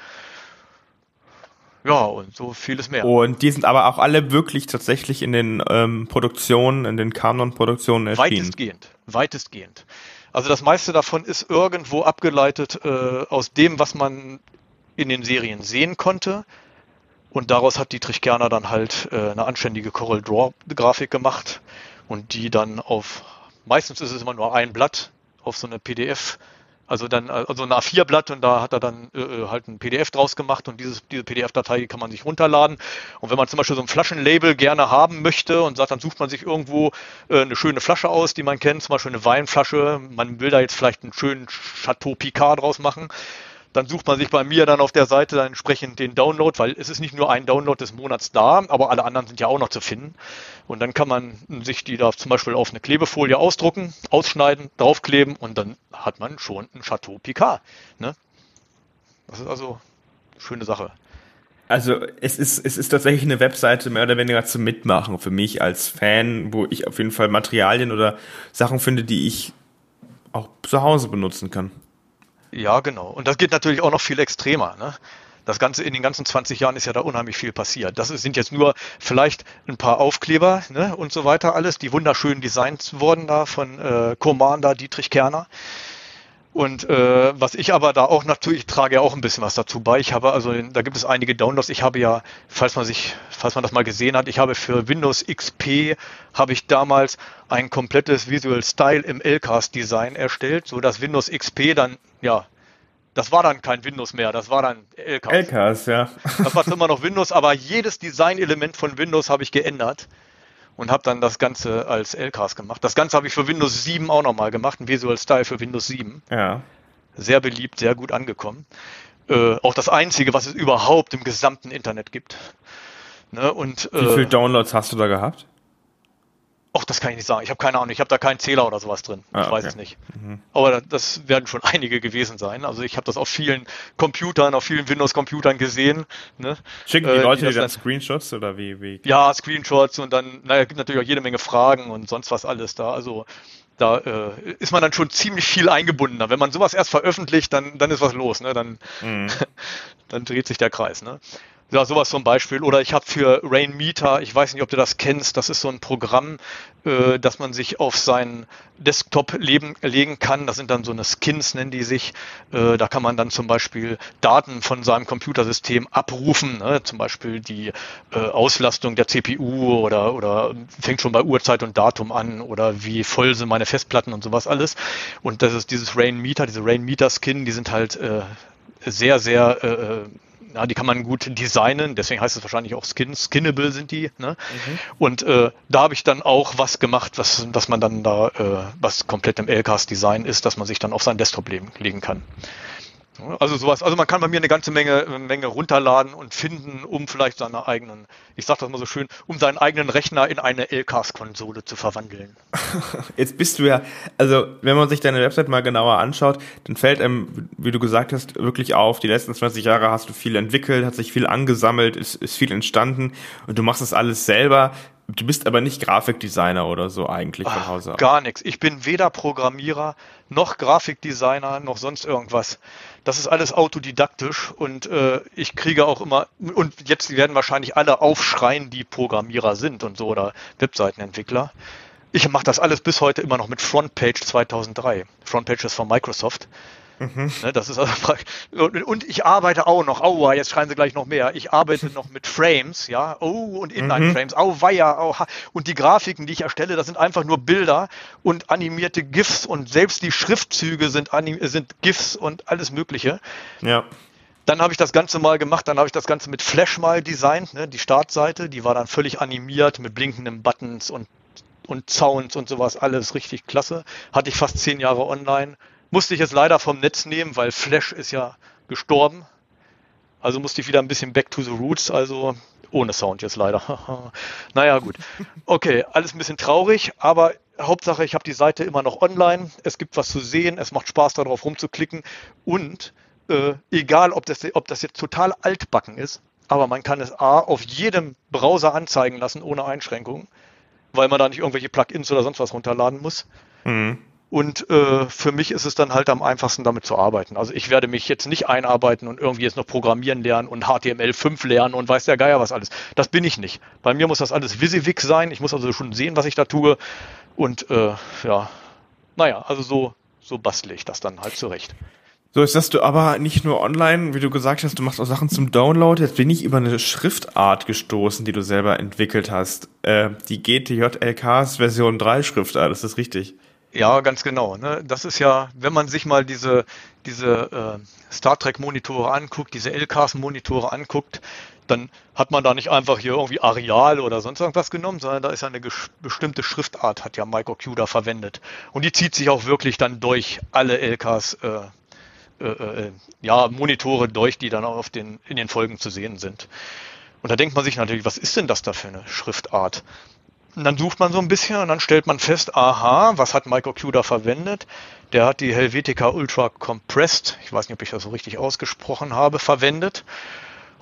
B: Ja, und so vieles mehr.
A: Und die sind aber auch alle wirklich tatsächlich in den ähm, Produktionen, in den Canon-Produktionen
B: erschienen? Weitestgehend, weitestgehend. Also das meiste davon ist irgendwo abgeleitet äh, aus dem, was man in den Serien sehen konnte. Und daraus hat Dietrich Gerner dann halt äh, eine anständige Coral Draw Grafik gemacht und die dann auf, meistens ist es immer nur ein Blatt, auf so eine PDF, also dann also ein A4-Blatt und da hat er dann äh, äh halt ein PDF draus gemacht und dieses, diese PDF-Datei kann man sich runterladen. Und wenn man zum Beispiel so ein Flaschenlabel gerne haben möchte und sagt, dann sucht man sich irgendwo äh, eine schöne Flasche aus, die man kennt, zum Beispiel eine Weinflasche, man will da jetzt vielleicht einen schönen Chateau Picard draus machen, dann sucht man sich bei mir dann auf der Seite dann entsprechend den Download, weil es ist nicht nur ein Download des Monats da, aber alle anderen sind ja auch noch zu finden. Und dann kann man sich die da zum Beispiel auf eine Klebefolie ausdrucken, ausschneiden, draufkleben und dann hat man schon ein Chateau Picard. Ne? Das ist also eine schöne Sache.
A: Also es ist, es ist tatsächlich eine Webseite mehr oder weniger zum Mitmachen für mich als Fan, wo ich auf jeden Fall Materialien oder Sachen finde, die ich auch zu Hause benutzen kann.
B: Ja, genau. Und das geht natürlich auch noch viel extremer. Ne? Das Ganze in den ganzen 20 Jahren ist ja da unheimlich viel passiert. Das sind jetzt nur vielleicht ein paar Aufkleber ne, und so weiter alles, die wunderschön designt wurden da von äh, Commander Dietrich Kerner. Und äh, was ich aber da auch natürlich trage ja auch ein bisschen was dazu bei. Ich habe also, da gibt es einige Downloads. Ich habe ja, falls man sich, falls man das mal gesehen hat, ich habe für Windows XP habe ich damals ein komplettes Visual Style im LCAS Design erstellt, so dass Windows XP dann ja das war dann kein Windows mehr, das war dann LCAS.
A: LCAS, ja.
B: Das war immer noch Windows, aber jedes Designelement von Windows habe ich geändert und habe dann das Ganze als LCAS gemacht. Das Ganze habe ich für Windows 7 auch nochmal gemacht, ein Visual Style für Windows 7.
A: Ja.
B: Sehr beliebt, sehr gut angekommen. Äh, auch das einzige, was es überhaupt im gesamten Internet gibt.
A: Ne? Und, Wie äh, viele Downloads hast du da gehabt?
B: Ach, das kann ich nicht sagen. Ich habe keine Ahnung. Ich habe da keinen Zähler oder sowas drin. Ah, ich okay. weiß es nicht. Mhm. Aber das werden schon einige gewesen sein. Also ich habe das auf vielen Computern, auf vielen Windows-Computern gesehen. Ne?
A: Schicken die äh, Leute dir dann Screenshots oder wie, wie?
B: Ja, Screenshots und dann, naja, gibt natürlich auch jede Menge Fragen und sonst was alles da. Also da äh, ist man dann schon ziemlich viel eingebundener. Wenn man sowas erst veröffentlicht, dann, dann ist was los. Ne? Dann, mhm. (laughs) dann dreht sich der Kreis. Ne? Ja, sowas zum Beispiel. Oder ich habe für Rain Meter, ich weiß nicht, ob du das kennst, das ist so ein Programm, äh, dass man sich auf seinen Desktop leben, legen kann. Das sind dann so eine Skins, nennen die sich. Äh, da kann man dann zum Beispiel Daten von seinem Computersystem abrufen, ne? zum Beispiel die äh, Auslastung der CPU oder, oder fängt schon bei Uhrzeit und Datum an oder wie voll sind meine Festplatten und sowas alles. Und das ist dieses Rain Meter, diese Rain Meter Skin, die sind halt äh, sehr, sehr äh, ja, die kann man gut designen, deswegen heißt es wahrscheinlich auch Skin, skinnable sind die. Ne? Mhm. Und äh, da habe ich dann auch was gemacht, was, was man dann da, äh, was komplett im LCAS-Design ist, dass man sich dann auf seinen Desktop legen, legen kann. Also sowas, also man kann bei mir eine ganze Menge, Menge runterladen und finden, um vielleicht seine eigenen, ich sag das mal so schön, um seinen eigenen Rechner in eine LCAS-Konsole zu verwandeln. (laughs)
A: Jetzt bist du ja, also wenn man sich deine Website mal genauer anschaut, dann fällt einem, wie du gesagt hast, wirklich auf, die letzten 20 Jahre hast du viel entwickelt, hat sich viel angesammelt, ist, ist viel entstanden und du machst das alles selber. Du bist aber nicht Grafikdesigner oder so eigentlich von Hause
B: aus. Gar nichts. Ich bin weder Programmierer noch Grafikdesigner noch sonst irgendwas. Das ist alles autodidaktisch und äh, ich kriege auch immer, und jetzt werden wahrscheinlich alle aufschreien, die Programmierer sind und so oder Webseitenentwickler. Ich mache das alles bis heute immer noch mit Frontpage 2003. Frontpage ist von Microsoft. Mhm. Ne, das ist also und ich arbeite auch noch, aua, jetzt schreien sie gleich noch mehr. Ich arbeite noch mit Frames, ja, oh, und Inline-Frames, mhm. au weia, au, und die Grafiken, die ich erstelle, das sind einfach nur Bilder und animierte GIFs und selbst die Schriftzüge sind, sind GIFs und alles Mögliche.
A: Ja.
B: Dann habe ich das Ganze mal gemacht, dann habe ich das Ganze mit Flash mal designt, ne, die Startseite, die war dann völlig animiert mit blinkenden Buttons und und Sounds und sowas, alles richtig klasse. Hatte ich fast zehn Jahre online. Musste ich jetzt leider vom Netz nehmen, weil Flash ist ja gestorben. Also musste ich wieder ein bisschen back to the roots, also ohne Sound jetzt leider. (laughs) naja, gut. Okay, alles ein bisschen traurig, aber Hauptsache, ich habe die Seite immer noch online. Es gibt was zu sehen, es macht Spaß darauf rumzuklicken und äh, egal, ob das, ob das jetzt total altbacken ist, aber man kann es A auf jedem Browser anzeigen lassen ohne Einschränkungen, weil man da nicht irgendwelche Plugins oder sonst was runterladen muss. Mhm. Und äh, für mich ist es dann halt am einfachsten, damit zu arbeiten. Also ich werde mich jetzt nicht einarbeiten und irgendwie jetzt noch Programmieren lernen und HTML5 lernen und weiß der Geier was alles. Das bin ich nicht. Bei mir muss das alles Visivik sein. Ich muss also schon sehen, was ich da tue. Und äh, ja, naja, also so, so bastle ich das dann halt zurecht.
A: So, jetzt hast du aber nicht nur online, wie du gesagt hast, du machst auch Sachen zum Download. Jetzt bin ich über eine Schriftart gestoßen, die du selber entwickelt hast. Äh, die GTJLKs Version 3 Schriftart, ist das richtig?
B: Ja, ganz genau. Ne? Das ist ja, wenn man sich mal diese, diese äh, Star Trek-Monitore anguckt, diese LCAS-Monitore anguckt, dann hat man da nicht einfach hier irgendwie Areal oder sonst irgendwas genommen, sondern da ist ja eine bestimmte Schriftart, hat ja Mike da verwendet. Und die zieht sich auch wirklich dann durch alle LKs, äh, äh, äh, ja, Monitore durch, die dann auch den, in den Folgen zu sehen sind. Und da denkt man sich natürlich, was ist denn das da für eine Schriftart? Und dann sucht man so ein bisschen und dann stellt man fest, aha, was hat MicroQ da verwendet? Der hat die Helvetica Ultra Compressed, ich weiß nicht, ob ich das so richtig ausgesprochen habe, verwendet.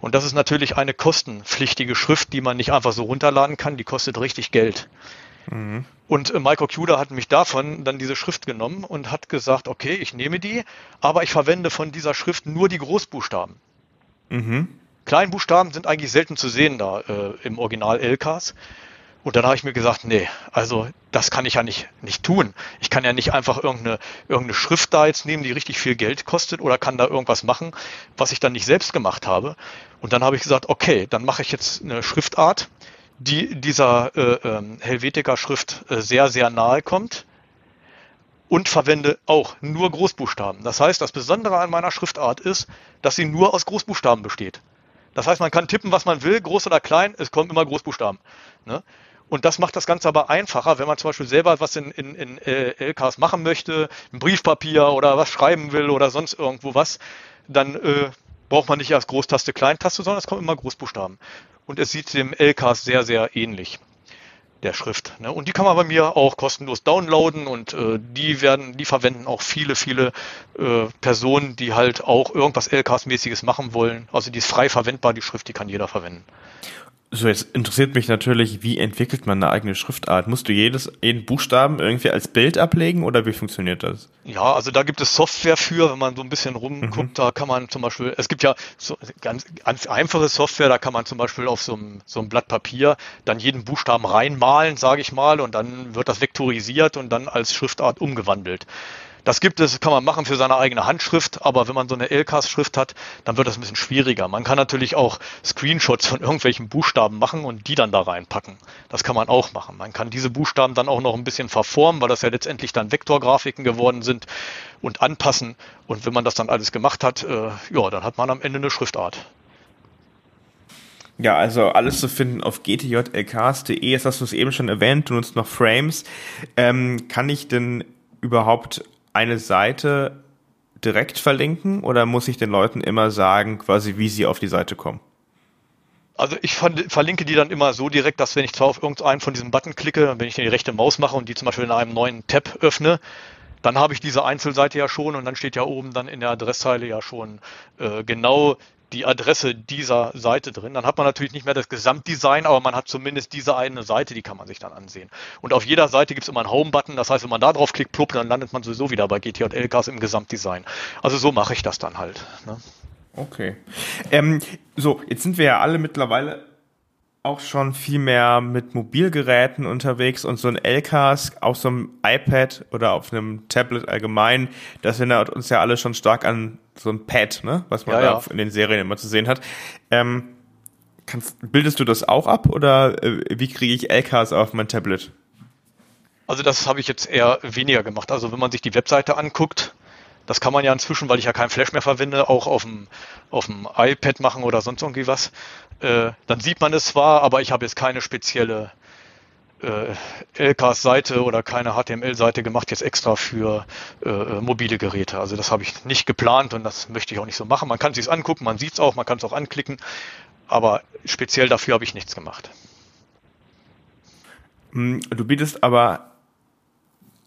B: Und das ist natürlich eine kostenpflichtige Schrift, die man nicht einfach so runterladen kann, die kostet richtig Geld. Mhm. Und äh, Michael Cuda hat mich davon dann diese Schrift genommen und hat gesagt, okay, ich nehme die, aber ich verwende von dieser Schrift nur die Großbuchstaben. Mhm. Kleinbuchstaben sind eigentlich selten zu sehen da äh, im Original LKs. Und dann habe ich mir gesagt, nee, also das kann ich ja nicht, nicht tun. Ich kann ja nicht einfach irgendeine, irgendeine Schrift da jetzt nehmen, die richtig viel Geld kostet oder kann da irgendwas machen, was ich dann nicht selbst gemacht habe. Und dann habe ich gesagt, okay, dann mache ich jetzt eine Schriftart, die dieser äh, äh, Helvetica-Schrift äh, sehr, sehr nahe kommt und verwende auch nur Großbuchstaben. Das heißt, das Besondere an meiner Schriftart ist, dass sie nur aus Großbuchstaben besteht. Das heißt, man kann tippen, was man will, groß oder klein, es kommen immer Großbuchstaben. Ne? Und das macht das Ganze aber einfacher, wenn man zum Beispiel selber was in, in, in äh, LKs machen möchte, ein Briefpapier oder was schreiben will oder sonst irgendwo was, dann äh, braucht man nicht erst Großtaste, Kleintaste, sondern es kommen immer Großbuchstaben. Und es sieht dem LKs sehr, sehr ähnlich der Schrift. Ne? Und die kann man bei mir auch kostenlos downloaden und äh, die werden, die verwenden auch viele, viele äh, Personen, die halt auch irgendwas LKs-mäßiges machen wollen. Also die ist frei verwendbar, die Schrift, die kann jeder verwenden.
A: So, jetzt interessiert mich natürlich, wie entwickelt man eine eigene Schriftart? Musst du jedes, jeden Buchstaben irgendwie als Bild ablegen oder wie funktioniert das?
B: Ja, also da gibt es Software für, wenn man so ein bisschen rumguckt, mhm. da kann man zum Beispiel, es gibt ja so ganz, ganz einfache Software, da kann man zum Beispiel auf so einem, so einem Blatt Papier dann jeden Buchstaben reinmalen, sage ich mal, und dann wird das vektorisiert und dann als Schriftart umgewandelt. Das gibt es, kann man machen für seine eigene Handschrift, aber wenn man so eine LKs-Schrift hat, dann wird das ein bisschen schwieriger. Man kann natürlich auch Screenshots von irgendwelchen Buchstaben machen und die dann da reinpacken. Das kann man auch machen. Man kann diese Buchstaben dann auch noch ein bisschen verformen, weil das ja letztendlich dann Vektorgrafiken geworden sind und anpassen. Und wenn man das dann alles gemacht hat, äh, ja, dann hat man am Ende eine Schriftart.
A: Ja, also alles zu finden auf gtjlks.de. Jetzt hast du es eben schon erwähnt, du nutzt noch Frames. Ähm, kann ich denn überhaupt eine Seite direkt verlinken oder muss ich den Leuten immer sagen, quasi, wie sie auf die Seite kommen?
B: Also ich verlinke die dann immer so direkt, dass wenn ich zwar auf irgendeinen von diesen Button klicke, wenn ich die rechte Maus mache und die zum Beispiel in einem neuen Tab öffne, dann habe ich diese Einzelseite ja schon und dann steht ja oben dann in der Adresszeile ja schon äh, genau die Adresse dieser Seite drin. Dann hat man natürlich nicht mehr das Gesamtdesign, aber man hat zumindest diese eine Seite, die kann man sich dann ansehen. Und auf jeder Seite gibt es immer einen Home-Button, das heißt, wenn man da drauf klickt, plupp, dann landet man sowieso wieder bei GTJLKs im Gesamtdesign. Also so mache ich das dann halt. Ne?
A: Okay. Ähm, so, jetzt sind wir ja alle mittlerweile auch schon viel mehr mit Mobilgeräten unterwegs und so ein LKs auf so einem iPad oder auf einem Tablet allgemein, das erinnert uns ja alle schon stark an so ein Pad, ne? was man ja, da ja. in den Serien immer zu sehen hat. Ähm, kannst, bildest du das auch ab oder äh, wie kriege ich LKs auf mein Tablet?
B: Also das habe ich jetzt eher weniger gemacht. Also wenn man sich die Webseite anguckt, das kann man ja inzwischen, weil ich ja kein Flash mehr verwende, auch auf dem, auf dem iPad machen oder sonst irgendwie was. Äh, dann sieht man es zwar, aber ich habe jetzt keine spezielle äh, LKs-Seite oder keine HTML-Seite gemacht, jetzt extra für äh, mobile Geräte. Also das habe ich nicht geplant und das möchte ich auch nicht so machen. Man kann es sich angucken, man sieht es auch, man kann es auch anklicken, aber speziell dafür habe ich nichts gemacht.
A: Hm, du bietest aber,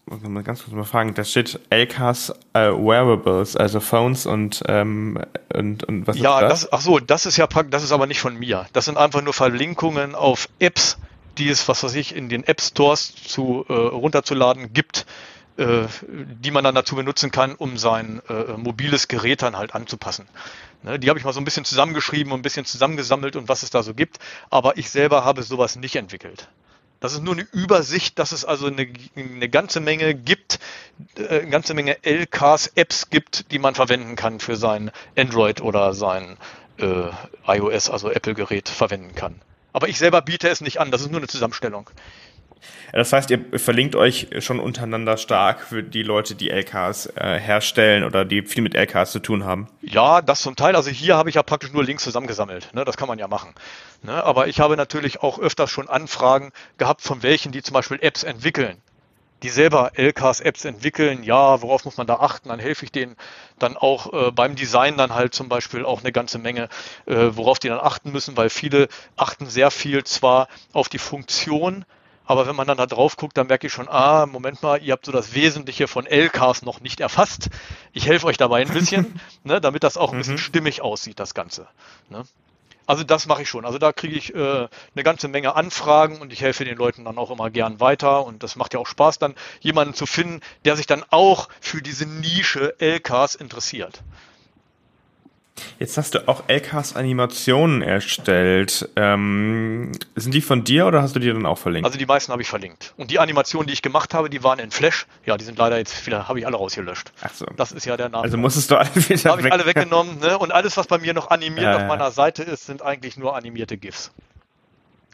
A: muss mal ganz kurz mal fragen, da steht LKs äh, Wearables, also Phones und, ähm, und, und
B: was ja, ist das? das? Ach so, das ist ja, das ist aber nicht von mir. Das sind einfach nur Verlinkungen auf Apps, die es, was weiß ich, in den App Stores zu äh, runterzuladen gibt, äh, die man dann dazu benutzen kann, um sein äh, mobiles Gerät dann halt anzupassen. Ne, die habe ich mal so ein bisschen zusammengeschrieben und ein bisschen zusammengesammelt und was es da so gibt, aber ich selber habe sowas nicht entwickelt. Das ist nur eine Übersicht, dass es also eine, eine ganze Menge gibt, äh, eine ganze Menge LKs, Apps gibt, die man verwenden kann für sein Android oder sein äh, iOS, also Apple-Gerät verwenden kann. Aber ich selber biete es nicht an, das ist nur eine Zusammenstellung.
A: Das heißt, ihr verlinkt euch schon untereinander stark für die Leute, die LKs äh, herstellen oder die viel mit LKs zu tun haben.
B: Ja, das zum Teil. Also hier habe ich ja praktisch nur Links zusammengesammelt. Ne? Das kann man ja machen. Ne? Aber ich habe natürlich auch öfters schon Anfragen gehabt von welchen, die zum Beispiel Apps entwickeln die selber LKs-Apps entwickeln, ja, worauf muss man da achten, dann helfe ich denen dann auch äh, beim Design dann halt zum Beispiel auch eine ganze Menge, äh, worauf die dann achten müssen, weil viele achten sehr viel zwar auf die Funktion, aber wenn man dann da drauf guckt, dann merke ich schon, ah, Moment mal, ihr habt so das Wesentliche von LKs noch nicht erfasst. Ich helfe euch dabei ein bisschen, (laughs) ne, damit das auch ein bisschen mhm. stimmig aussieht, das Ganze. Ne? Also das mache ich schon. Also da kriege ich äh, eine ganze Menge Anfragen und ich helfe den Leuten dann auch immer gern weiter und das macht ja auch Spaß dann, jemanden zu finden, der sich dann auch für diese Nische LKs interessiert.
A: Jetzt hast du auch LKs Animationen erstellt. Ähm, sind die von dir oder hast du die dann auch verlinkt?
B: Also die meisten habe ich verlinkt. Und die Animationen, die ich gemacht habe, die waren in Flash. Ja, die sind leider jetzt wieder, habe ich alle rausgelöscht. Ach so. Das ist ja der Name.
A: Also musstest du alle wieder
B: Habe ich alle weggenommen. Ne? Und alles, was bei mir noch animiert ja, auf meiner Seite ist, sind eigentlich nur animierte GIFs.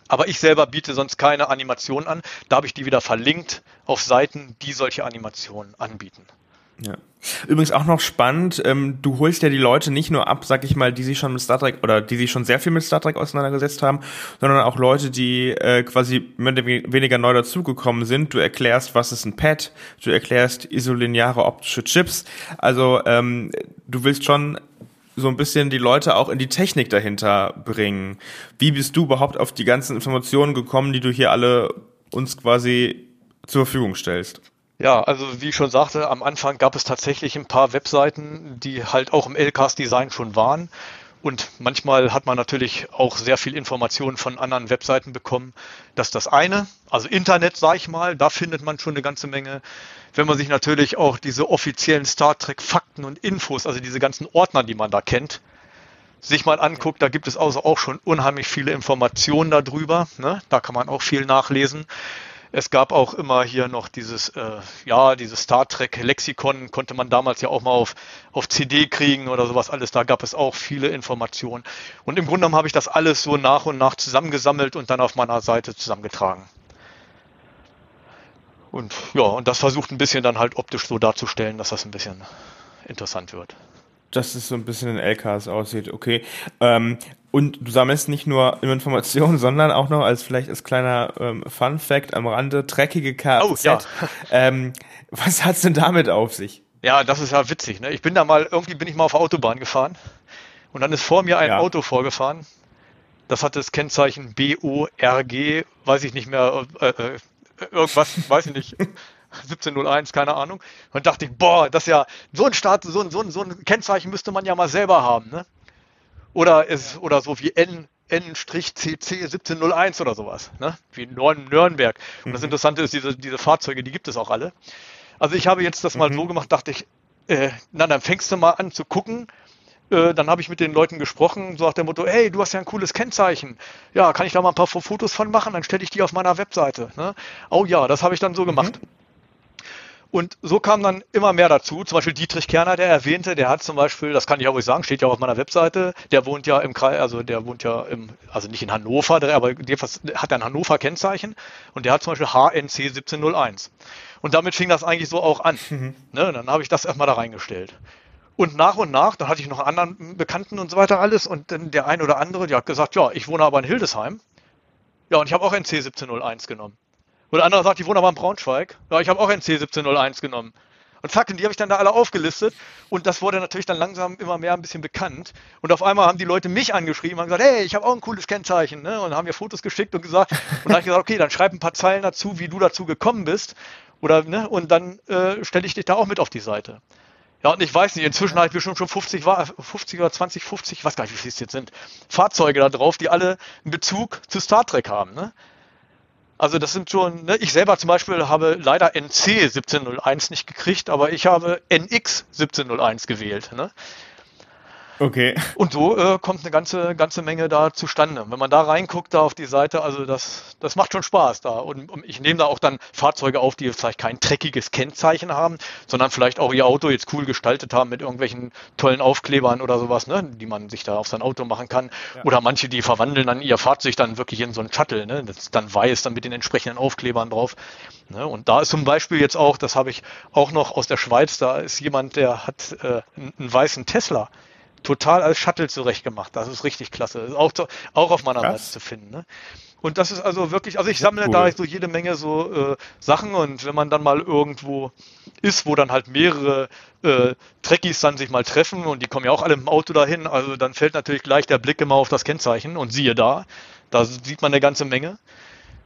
B: Aber ich selber biete sonst keine Animationen an. Da habe ich die wieder verlinkt auf Seiten, die solche Animationen anbieten.
A: Ja. Übrigens auch noch spannend, ähm, du holst ja die Leute nicht nur ab, sag ich mal, die sich schon mit Star Trek oder die sich schon sehr viel mit Star Trek auseinandergesetzt haben, sondern auch Leute, die äh, quasi mehr oder weniger neu dazugekommen sind. Du erklärst, was ist ein Pad, du erklärst isolineare optische Chips. Also ähm, du willst schon so ein bisschen die Leute auch in die Technik dahinter bringen. Wie bist du überhaupt auf die ganzen Informationen gekommen, die du hier alle uns quasi zur Verfügung stellst?
B: Ja, also wie ich schon sagte, am Anfang gab es tatsächlich ein paar Webseiten, die halt auch im LKs-Design schon waren. Und manchmal hat man natürlich auch sehr viel Informationen von anderen Webseiten bekommen. Das ist das eine. Also Internet, sag ich mal, da findet man schon eine ganze Menge. Wenn man sich natürlich auch diese offiziellen Star Trek Fakten und Infos, also diese ganzen Ordner, die man da kennt, sich mal anguckt, da gibt es also auch schon unheimlich viele Informationen darüber. Ne? Da kann man auch viel nachlesen. Es gab auch immer hier noch dieses, äh, ja, dieses Star Trek Lexikon, konnte man damals ja auch mal auf, auf CD kriegen oder sowas alles. Da gab es auch viele Informationen. Und im Grunde genommen habe ich das alles so nach und nach zusammengesammelt und dann auf meiner Seite zusammengetragen. Und ja, und das versucht ein bisschen dann halt optisch so darzustellen, dass das ein bisschen interessant wird
A: dass es so ein bisschen in LKs aussieht, okay. Ähm, und du sammelst nicht nur Informationen, (laughs) sondern auch noch als vielleicht als kleiner ähm, Fun Fact am Rande dreckige Kfz. Oh, ja. ähm, was hat's denn damit auf sich?
B: Ja, das ist ja witzig. Ne? Ich bin da mal, irgendwie bin ich mal auf der Autobahn gefahren und dann ist vor mir ein ja. Auto vorgefahren. Das hat das Kennzeichen BORG, weiß ich nicht mehr, äh, äh, irgendwas, weiß ich nicht. (laughs) 1701, keine Ahnung. Und dachte ich, boah, das ist ja so ein Start, so ein, so ein, so ein Kennzeichen müsste man ja mal selber haben, ne? Oder es, oder so wie N, N-CC 1701 oder sowas, ne? Wie Nürnberg. Und das mhm. Interessante ist, diese, diese Fahrzeuge, die gibt es auch alle. Also ich habe jetzt das mal mhm. so gemacht, dachte ich, äh, na, dann fängst du mal an zu gucken. Äh, dann habe ich mit den Leuten gesprochen, so nach dem Motto, hey, du hast ja ein cooles Kennzeichen. Ja, kann ich da mal ein paar Fotos von machen? Dann stelle ich die auf meiner Webseite. Ne? Oh ja, das habe ich dann so mhm. gemacht. Mhm. Und so kam dann immer mehr dazu. Zum Beispiel Dietrich Kerner, der erwähnte, der hat zum Beispiel, das kann ich auch nicht sagen, steht ja auch auf meiner Webseite, der wohnt ja im Kreis, also der wohnt ja im, also nicht in Hannover, aber jedenfalls hat ein Hannover Kennzeichen und der hat zum Beispiel HNC 1701. Und damit fing das eigentlich so auch an. (laughs) Mhm. Ne, dann habe ich das erstmal da reingestellt. Und nach und nach, dann hatte ich noch einen anderen Bekannten und so weiter alles und dann der ein oder andere, der hat gesagt, ja, ich wohne aber in Hildesheim. Ja, und ich habe auch NC 1701 genommen. Und der andere sagt, ich wohne aber in Braunschweig. Ja, ich habe auch NC 1701 genommen. Und zack, und die habe ich dann da alle aufgelistet. Und das wurde natürlich dann langsam immer mehr ein bisschen bekannt. Und auf einmal haben die Leute mich angeschrieben und gesagt, hey, ich habe auch ein cooles Kennzeichen. Ne? Und haben mir Fotos geschickt und gesagt, und habe ich gesagt, okay, dann schreib ein paar Zeilen dazu, wie du dazu gekommen bist. Oder, ne? Und dann äh, stelle ich dich da auch mit auf die Seite. Ja, und ich weiß nicht, inzwischen habe ich bestimmt schon 50, 50 oder 20, 50, ich weiß gar nicht, wie viele es jetzt sind, Fahrzeuge da drauf, die alle einen Bezug zu Star Trek haben. Ne? Also das sind schon, ne, ich selber zum Beispiel habe leider NC 1701 nicht gekriegt, aber ich habe NX 1701 gewählt. Ne?
A: Okay.
B: Und so äh, kommt eine ganze, ganze Menge da zustande. Wenn man da reinguckt, da auf die Seite, also das, das macht schon Spaß da. Und, und ich nehme da auch dann Fahrzeuge auf, die vielleicht kein dreckiges Kennzeichen haben, sondern vielleicht auch ihr Auto jetzt cool gestaltet haben mit irgendwelchen tollen Aufklebern oder sowas, ne, die man sich da auf sein Auto machen kann. Ja. Oder manche, die verwandeln dann ihr Fahrzeug dann wirklich in so einen Shuttle, ne, das ist dann weiß, dann mit den entsprechenden Aufklebern drauf. Ne, und da ist zum Beispiel jetzt auch, das habe ich auch noch aus der Schweiz, da ist jemand, der hat äh, einen weißen Tesla total als Shuttle zurechtgemacht. Das ist richtig klasse. Ist auch, auch auf meiner Krass. Seite zu finden. Ne? Und das ist also wirklich, also ich sammle cool. da so jede Menge so äh, Sachen und wenn man dann mal irgendwo ist, wo dann halt mehrere äh, Trekkies dann sich mal treffen und die kommen ja auch alle im Auto dahin, also dann fällt natürlich gleich der Blick immer auf das Kennzeichen und siehe da, da sieht man eine ganze Menge.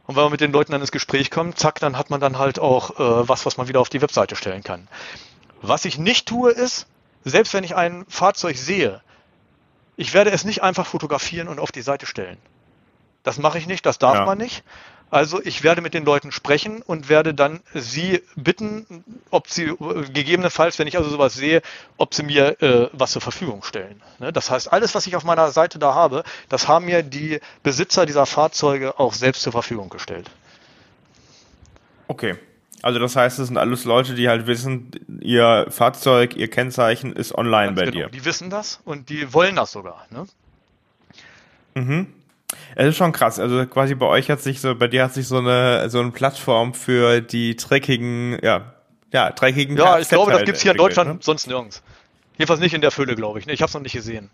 B: Und wenn man mit den Leuten dann ins Gespräch kommt, zack, dann hat man dann halt auch äh, was, was man wieder auf die Webseite stellen kann. Was ich nicht tue, ist, selbst wenn ich ein Fahrzeug sehe, ich werde es nicht einfach fotografieren und auf die Seite stellen. Das mache ich nicht, das darf ja. man nicht. Also ich werde mit den Leuten sprechen und werde dann sie bitten, ob sie gegebenenfalls, wenn ich also sowas sehe, ob sie mir äh, was zur Verfügung stellen. Ne? Das heißt, alles, was ich auf meiner Seite da habe, das haben mir die Besitzer dieser Fahrzeuge auch selbst zur Verfügung gestellt.
A: Okay, also das heißt, es sind alles Leute, die halt wissen, ihr Fahrzeug, ihr Kennzeichen ist online Ganz bei genau. dir.
B: Die wissen das und die wollen das sogar. Ne?
A: Mhm. Es ist schon krass. Also quasi bei euch hat sich so, bei dir hat sich so eine so eine Plattform für die dreckigen, ja, ja, dreckigen.
B: Ja, ich glaube, das gibt's hier in Deutschland ne? sonst nirgends. Jedenfalls nicht in der Fülle, glaube ich. Ne? Ich habe es noch nicht gesehen.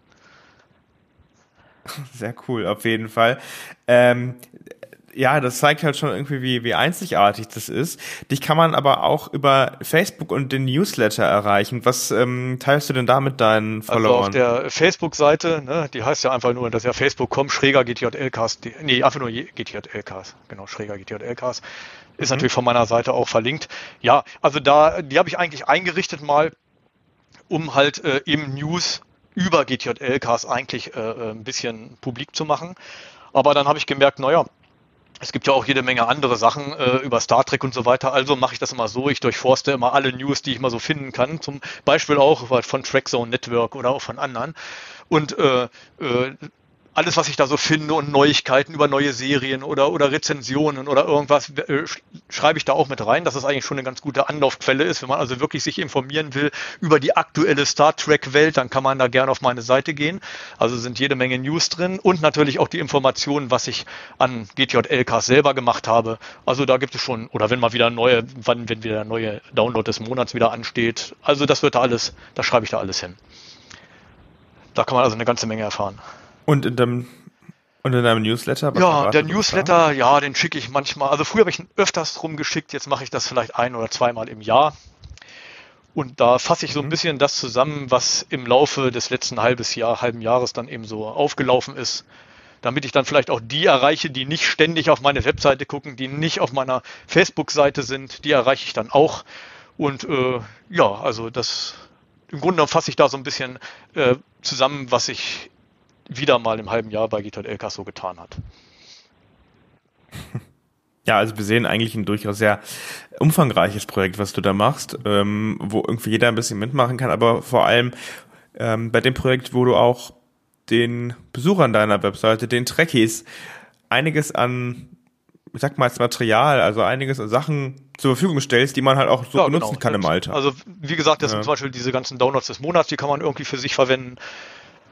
B: (laughs)
A: Sehr cool, auf jeden Fall. Ähm, ja, das zeigt halt schon irgendwie, wie, wie einzigartig das ist. Dich kann man aber auch über Facebook und den Newsletter erreichen. Was ähm, teilst du denn da mit deinen Followern?
B: Also auf der Facebook-Seite, ne, die heißt ja einfach nur, das ist ja facebook.com, schräger GTJLcast, nee, einfach nur GTJLcast, genau, schräger GTJLcast. Ist mhm. natürlich von meiner Seite auch verlinkt. Ja, also da, die habe ich eigentlich eingerichtet mal, um halt äh, eben News über GTJL-Cast eigentlich äh, äh, ein bisschen publik zu machen. Aber dann habe ich gemerkt, naja, es gibt ja auch jede Menge andere Sachen äh, über Star Trek und so weiter. Also mache ich das immer so. Ich durchforste immer alle News, die ich mal so finden kann. Zum Beispiel auch von Trackzone Network oder auch von anderen. Und äh, äh, alles, was ich da so finde und Neuigkeiten über neue Serien oder, oder Rezensionen oder irgendwas, äh, schreibe ich da auch mit rein, dass es eigentlich schon eine ganz gute Anlaufquelle ist. Wenn man also wirklich sich informieren will über die aktuelle Star Trek-Welt, dann kann man da gerne auf meine Seite gehen. Also sind jede Menge News drin und natürlich auch die Informationen, was ich an GTJLK selber gemacht habe. Also da gibt es schon, oder wenn mal wieder neue, wann, wenn wieder neue Download des Monats wieder ansteht. Also das wird da alles, da schreibe ich da alles hin. Da kann man also eine ganze Menge erfahren.
A: Und in deinem, und in deinem Newsletter?
B: Ja, der Newsletter, ja, den schicke ich manchmal. Also früher habe ich ihn öfters rumgeschickt, jetzt mache ich das vielleicht ein oder zweimal im Jahr. Und da fasse ich so ein mhm. bisschen das zusammen, was im Laufe des letzten halbes Jahr, halben Jahres dann eben so aufgelaufen ist, damit ich dann vielleicht auch die erreiche, die nicht ständig auf meine Webseite gucken, die nicht auf meiner Facebook-Seite sind, die erreiche ich dann auch. Und äh, ja, also das im Grunde fasse ich da so ein bisschen äh, zusammen, was ich wieder mal im halben Jahr bei Gitat Elkas so getan hat. (laughs)
A: Ja, also wir sehen eigentlich ein durchaus sehr umfangreiches Projekt, was du da machst, ähm, wo irgendwie jeder ein bisschen mitmachen kann, aber vor allem ähm, bei dem Projekt, wo du auch den Besuchern deiner Webseite, den Trekkies, einiges an, ich sag mal, als Material, also einiges an Sachen zur Verfügung stellst, die man halt auch so ja, benutzen genau. kann im Alltag.
B: Also wie gesagt, das ja. sind zum Beispiel diese ganzen Downloads des Monats, die kann man irgendwie für sich verwenden.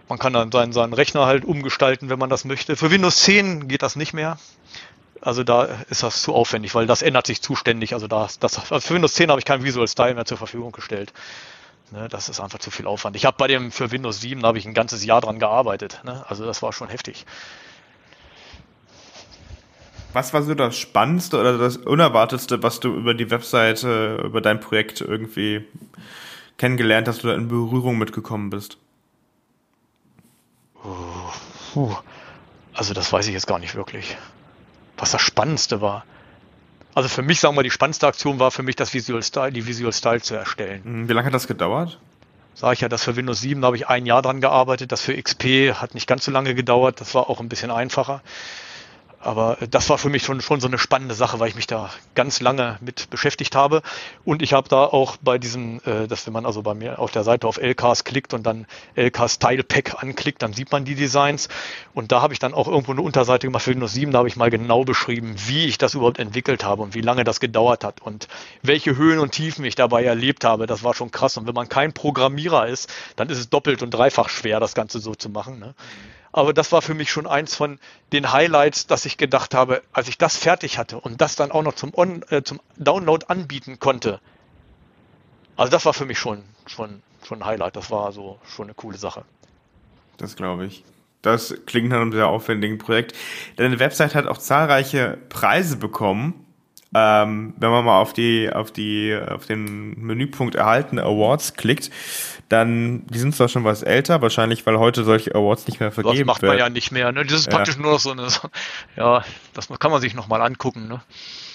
B: Man kann dann seinen, seinen Rechner halt umgestalten, wenn man das möchte. Für Windows 10 geht das nicht mehr. Also da ist das zu aufwendig, weil das ändert sich zuständig. Also da, das, also für Windows 10 habe ich keinen Visual Style mehr zur Verfügung gestellt. Ne, das ist einfach zu viel Aufwand. Ich habe bei dem für Windows 7 habe ich ein ganzes Jahr dran gearbeitet. Ne? Also das war schon heftig.
A: Was war so das Spannendste oder das Unerwartetste, was du über die Webseite, über dein Projekt irgendwie kennengelernt hast oder in Berührung mitgekommen bist?
B: Puh. Also das weiß ich jetzt gar nicht wirklich. Was das Spannendste war. Also für mich, sagen wir, die spannendste Aktion war für mich, das Visual Style, die Visual Style zu erstellen.
A: Hm, wie lange hat das gedauert?
B: Sag ich ja, das für Windows 7 da habe ich ein Jahr dran gearbeitet. Das für XP hat nicht ganz so lange gedauert. Das war auch ein bisschen einfacher. Aber das war für mich schon, schon so eine spannende Sache, weil ich mich da ganz lange mit beschäftigt habe. Und ich habe da auch bei diesem, äh, dass wenn man also bei mir auf der Seite auf LKs klickt und dann LK Style Pack anklickt, dann sieht man die Designs. Und da habe ich dann auch irgendwo eine Unterseite gemacht für Windows 7, da habe ich mal genau beschrieben, wie ich das überhaupt entwickelt habe und wie lange das gedauert hat und welche Höhen und Tiefen ich dabei erlebt habe. Das war schon krass. Und wenn man kein Programmierer ist, dann ist es doppelt und dreifach schwer, das Ganze so zu machen. Ne? Aber das war für mich schon eins von den Highlights, dass ich gedacht habe, als ich das fertig hatte und das dann auch noch zum, On, äh, zum Download anbieten konnte. Also das war für mich schon, schon, schon ein Highlight. Das war so schon eine coole Sache.
A: Das glaube ich. Das klingt nach einem sehr aufwendigen Projekt. Deine Website hat auch zahlreiche Preise bekommen. Ähm, wenn man mal auf die, auf die, auf den Menüpunkt erhaltene Awards klickt, dann, die sind zwar schon was älter, wahrscheinlich, weil heute solche Awards nicht mehr vergeben werden. Das macht
B: man ja nicht mehr, ne? Das ist ja. praktisch nur noch so eine, ja, das kann man sich nochmal angucken, ne?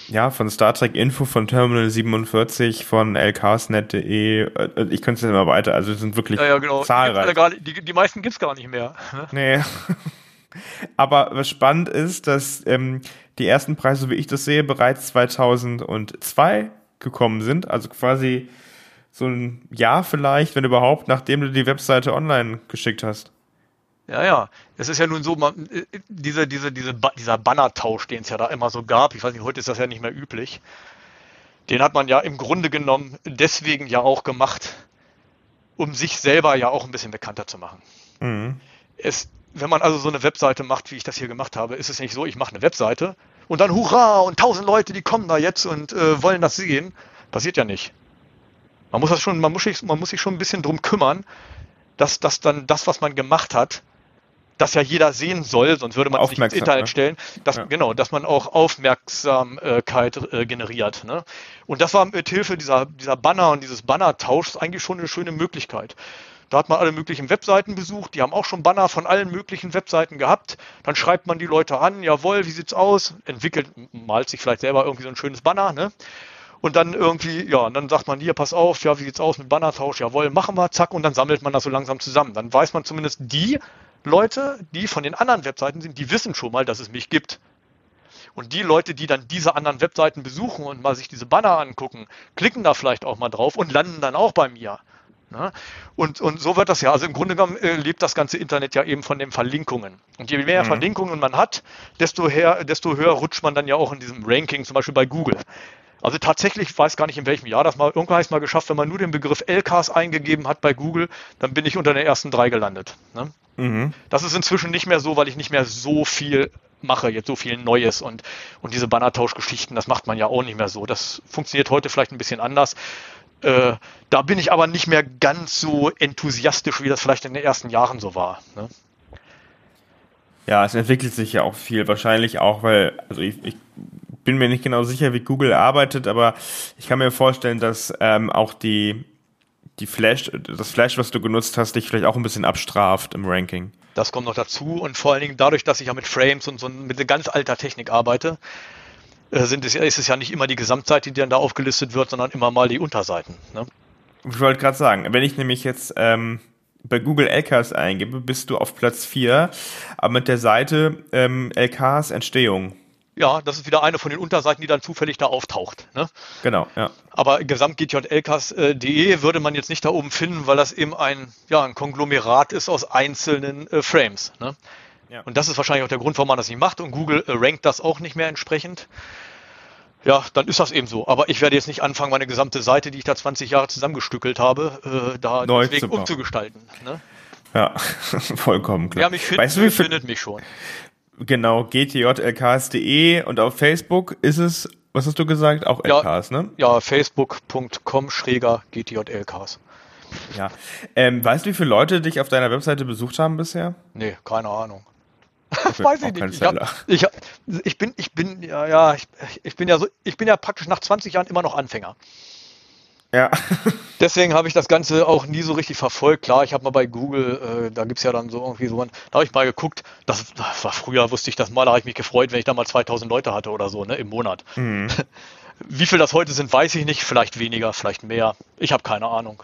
A: Ja, von Star Trek Info, von Terminal 47, von lcasnet.de, äh, ich könnte es immer weiter, also es sind wirklich ja, ja, genau. zahlreich.
B: Die, die, die meisten gibt's gar nicht mehr.
A: Ne? Nee. (laughs) Aber was spannend ist, dass ähm, die ersten Preise, wie ich das sehe, bereits 2002 gekommen sind, also quasi so ein Jahr vielleicht, wenn überhaupt, nachdem du die Webseite online geschickt hast.
B: Ja, ja. Es ist ja nun so, man, äh, diese, diese, diese, dieser Bannertausch, den es ja da immer so gab, ich weiß nicht, heute ist das ja nicht mehr üblich, den hat man ja im Grunde genommen deswegen ja auch gemacht, um sich selber ja auch ein bisschen bekannter zu machen. Mhm. Es, wenn man also so eine Webseite macht, wie ich das hier gemacht habe, ist es nicht so, ich mache eine Webseite und dann hurra und tausend Leute, die kommen da jetzt und äh, wollen das sehen. Passiert ja nicht. Man muss das schon, man muss sich, man muss sich schon ein bisschen drum kümmern, dass, dass dann das, was man gemacht hat, das ja jeder sehen soll, sonst würde man es nicht ins Internet ne? stellen, dass, ja. genau, dass man auch Aufmerksamkeit äh, generiert. Ne? Und das war mit Hilfe dieser, dieser Banner und dieses Bannertauschs eigentlich schon eine schöne Möglichkeit. Da hat man alle möglichen Webseiten besucht, die haben auch schon Banner von allen möglichen Webseiten gehabt. Dann schreibt man die Leute an, jawohl, wie sieht's aus? Entwickelt, malt sich vielleicht selber irgendwie so ein schönes Banner, ne? Und dann irgendwie, ja, und dann sagt man hier, pass auf, ja, wie sieht's aus mit Bannertausch? Jawohl, machen wir, zack, und dann sammelt man das so langsam zusammen. Dann weiß man zumindest die Leute, die von den anderen Webseiten sind, die wissen schon mal, dass es mich gibt. Und die Leute, die dann diese anderen Webseiten besuchen und mal sich diese Banner angucken, klicken da vielleicht auch mal drauf und landen dann auch bei mir. Ne? Und, und so wird das ja. Also im Grunde genommen äh, lebt das ganze Internet ja eben von den Verlinkungen. Und je mehr mhm. Verlinkungen man hat, desto, her, desto höher rutscht man dann ja auch in diesem Ranking, zum Beispiel bei Google. Also tatsächlich, ich weiß gar nicht in welchem Jahr das mal, irgendwann heißt mal geschafft, wenn man nur den Begriff LKs eingegeben hat bei Google, dann bin ich unter den ersten drei gelandet. Ne? Mhm. Das ist inzwischen nicht mehr so, weil ich nicht mehr so viel mache, jetzt so viel Neues und, und diese Bannertauschgeschichten, das macht man ja auch nicht mehr so. Das funktioniert heute vielleicht ein bisschen anders. Äh, da bin ich aber nicht mehr ganz so enthusiastisch, wie das vielleicht in den ersten Jahren so war. Ne?
A: Ja, es entwickelt sich ja auch viel. Wahrscheinlich auch, weil, also ich, ich bin mir nicht genau sicher, wie Google arbeitet, aber ich kann mir vorstellen, dass ähm, auch die, die Flash, das Flash, was du genutzt hast, dich vielleicht auch ein bisschen abstraft im Ranking.
B: Das kommt noch dazu und vor allen Dingen dadurch, dass ich ja mit Frames und so mit ganz alter Technik arbeite, sind es, ist es ja nicht immer die Gesamtseite, die dann da aufgelistet wird, sondern immer mal die Unterseiten. Ne?
A: Ich wollte gerade sagen, wenn ich nämlich jetzt ähm, bei Google LKs eingebe, bist du auf Platz 4, aber mit der Seite ähm, LKs Entstehung.
B: Ja, das ist wieder eine von den Unterseiten, die dann zufällig da auftaucht. Ne?
A: Genau, ja.
B: Aber gesamtgtjlkas.de würde man jetzt nicht da oben finden, weil das eben ein, ja, ein Konglomerat ist aus einzelnen äh, Frames. Ne? Ja. Und das ist wahrscheinlich auch der Grund, warum man das nicht macht. Und Google äh, rankt das auch nicht mehr entsprechend. Ja, dann ist das eben so. Aber ich werde jetzt nicht anfangen, meine gesamte Seite, die ich da 20 Jahre zusammengestückelt habe, äh, da
A: Neu
B: deswegen umzugestalten. Ne?
A: Ja, (laughs) vollkommen klar.
B: Ja, mich find, weißt du, wie findet mich schon.
A: Genau, gtjlks.de und auf Facebook ist es, was hast du gesagt, auch LKs,
B: ja,
A: ne?
B: Ja, facebook.com schräger gtjlks.
A: Ja. Ähm, weißt du, wie viele Leute dich auf deiner Webseite besucht haben bisher?
B: Nee, keine Ahnung. Weiß ich nicht. Ich, (laughs) hab, ich, hab, ich, bin, ich bin, ja, ja, ich, ich bin ja so, ich bin ja praktisch nach 20 Jahren immer noch Anfänger.
A: Ja. (laughs)
B: Deswegen habe ich das Ganze auch nie so richtig verfolgt. Klar, ich habe mal bei Google, äh, da gibt es ja dann so irgendwie so, da habe ich mal geguckt, das, das, war früher, wusste ich das mal, da habe ich mich gefreut, wenn ich da mal 2000 Leute hatte oder so, ne, im Monat. Mhm. (laughs) Wie viel das heute sind, weiß ich nicht. Vielleicht weniger, vielleicht mehr. Ich habe keine Ahnung.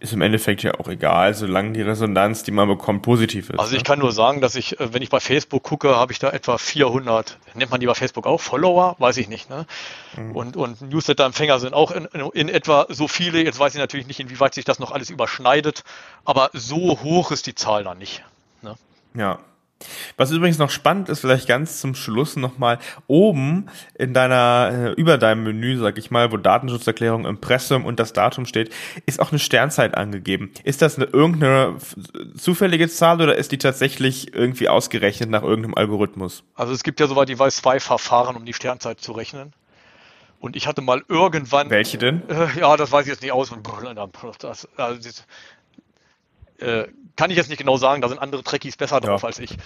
A: Ist im Endeffekt ja auch egal, solange die Resonanz, die man bekommt, positiv ist.
B: Also ich ne? kann nur sagen, dass ich, äh, wenn ich bei Facebook gucke, habe ich da etwa 400, nennt man die bei Facebook auch Follower? Weiß ich nicht. Ne? Mhm. Und, und Newsletter-Empfänger sind auch in, in, in, etwa so viele. Jetzt weiß ich natürlich nicht, inwieweit sich das noch alles überschneidet, aber so hoch ist die Zahl dann nicht. Ne?
A: Ja. Was übrigens noch spannend ist, vielleicht ganz zum Schluss nochmal, oben in deiner, äh, über deinem Menü, sag ich mal, wo Datenschutzerklärung, Impressum und das Datum steht, ist auch eine Sternzeit angegeben. Ist das eine irgendeine zufällige Zahl oder ist die tatsächlich irgendwie ausgerechnet nach irgendeinem Algorithmus?
B: Also es gibt ja soweit ich weiß zwei Verfahren, um die Sternzeit zu rechnen. Und ich hatte mal irgendwann.
A: Welche denn?
B: Äh, ja, das weiß ich jetzt nicht aus. Das, also, das, äh, kann ich jetzt nicht genau sagen, da sind andere Trekkies besser drauf ja. als ich.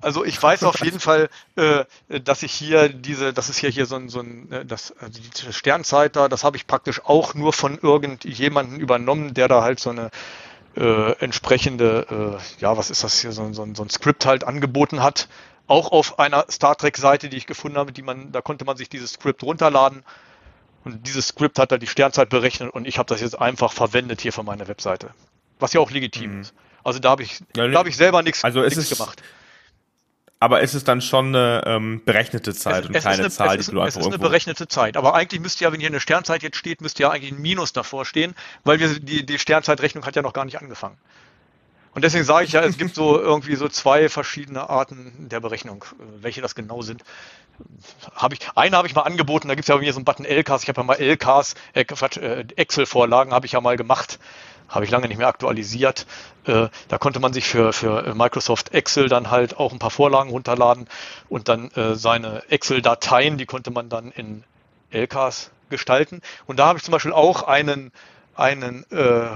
B: Also ich weiß auf jeden Fall, äh, dass ich hier diese, das ist hier hier so ein, so ein äh, das, also die Sternzeit da, das habe ich praktisch auch nur von irgendjemanden übernommen, der da halt so eine äh, entsprechende, äh, ja, was ist das hier, so, so, so ein Skript halt angeboten hat. Auch auf einer Star Trek-Seite, die ich gefunden habe, die man, da konnte man sich dieses Skript runterladen. Und dieses Skript hat da die Sternzeit berechnet und ich habe das jetzt einfach verwendet hier für meine Webseite. Was ja auch legitim mhm. ist. Also da habe ich, ja, da hab ich selber nichts
A: also gemacht. Aber ist es dann schon eine ähm, berechnete Zeit es, und keine eine, Zahl,
B: die du einfach Es ist eine berechnete Zeit. Aber eigentlich müsste ja, wenn hier eine Sternzeit jetzt steht, müsste ja eigentlich ein Minus davor stehen, weil wir die, die Sternzeitrechnung hat ja noch gar nicht angefangen. Und deswegen sage ich ja, es gibt so (laughs) irgendwie so zwei verschiedene Arten der Berechnung. Welche das genau sind, habe ich. Eine habe ich mal angeboten, da gibt es ja bei mir so einen Button LKs. Ich habe ja mal LKs, äh, äh, Excel-Vorlagen habe ich ja mal gemacht habe ich lange nicht mehr aktualisiert. Äh, da konnte man sich für, für Microsoft Excel dann halt auch ein paar Vorlagen runterladen und dann äh, seine Excel-Dateien, die konnte man dann in LKs gestalten. Und da habe ich zum Beispiel auch einen, einen äh,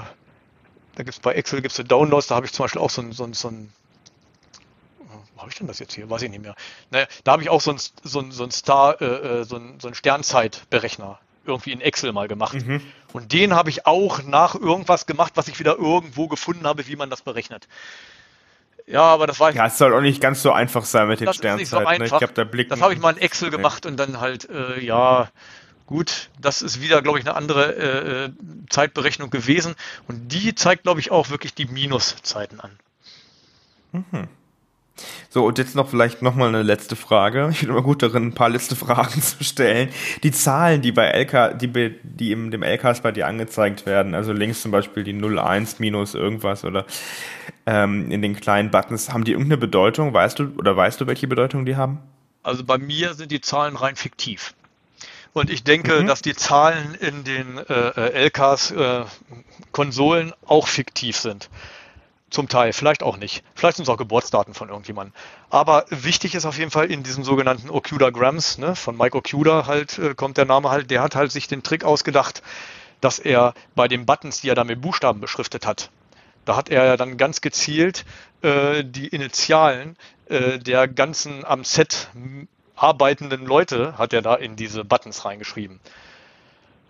B: da gibt es bei Excel gibt's Downloads, da habe ich zum Beispiel auch so ein, so ein, so ein wo habe ich denn das jetzt hier? Weiß ich nicht mehr. Naja, da habe ich auch so ein, so ein, so ein Star, äh, äh so ein, so ein Sternzeitberechner irgendwie in Excel mal gemacht. Mhm. Und den habe ich auch nach irgendwas gemacht, was ich wieder irgendwo gefunden habe, wie man das berechnet. Ja, aber das war.
A: Ja, es soll auch nicht ganz so einfach sein mit den Sternzeiten.
B: So ne? Ich glaube, der Blick. Das habe ich mal in Excel gemacht und dann halt, äh, ja, Gut, das ist wieder, glaube ich, eine andere äh, Zeitberechnung gewesen. Und die zeigt, glaube ich, auch wirklich die Minuszeiten an.
A: Mhm. So, und jetzt noch vielleicht nochmal eine letzte Frage. Ich bin immer gut darin, ein paar letzte Fragen (laughs) zu stellen. Die Zahlen, die bei LK, die, die in dem LKs bei dir angezeigt werden, also links zum Beispiel die 01 minus irgendwas oder ähm, in den kleinen Buttons, haben die irgendeine Bedeutung? Weißt du, oder weißt du, welche Bedeutung die haben?
B: Also bei mir sind die Zahlen rein fiktiv. Und ich denke, mhm. dass die Zahlen in den äh, äh, Konsolen auch fiktiv sind. Zum Teil, vielleicht auch nicht. Vielleicht sind es auch Geburtsdaten von irgendjemandem. Aber wichtig ist auf jeden Fall in diesem sogenannten Okuda Grams, ne, von Mike Okuda halt, äh, kommt der Name halt, der hat halt sich den Trick ausgedacht, dass er bei den Buttons, die er da mit Buchstaben beschriftet hat, da hat er dann ganz gezielt äh, die Initialen äh, der ganzen am Set arbeitenden Leute, hat er da in diese Buttons reingeschrieben.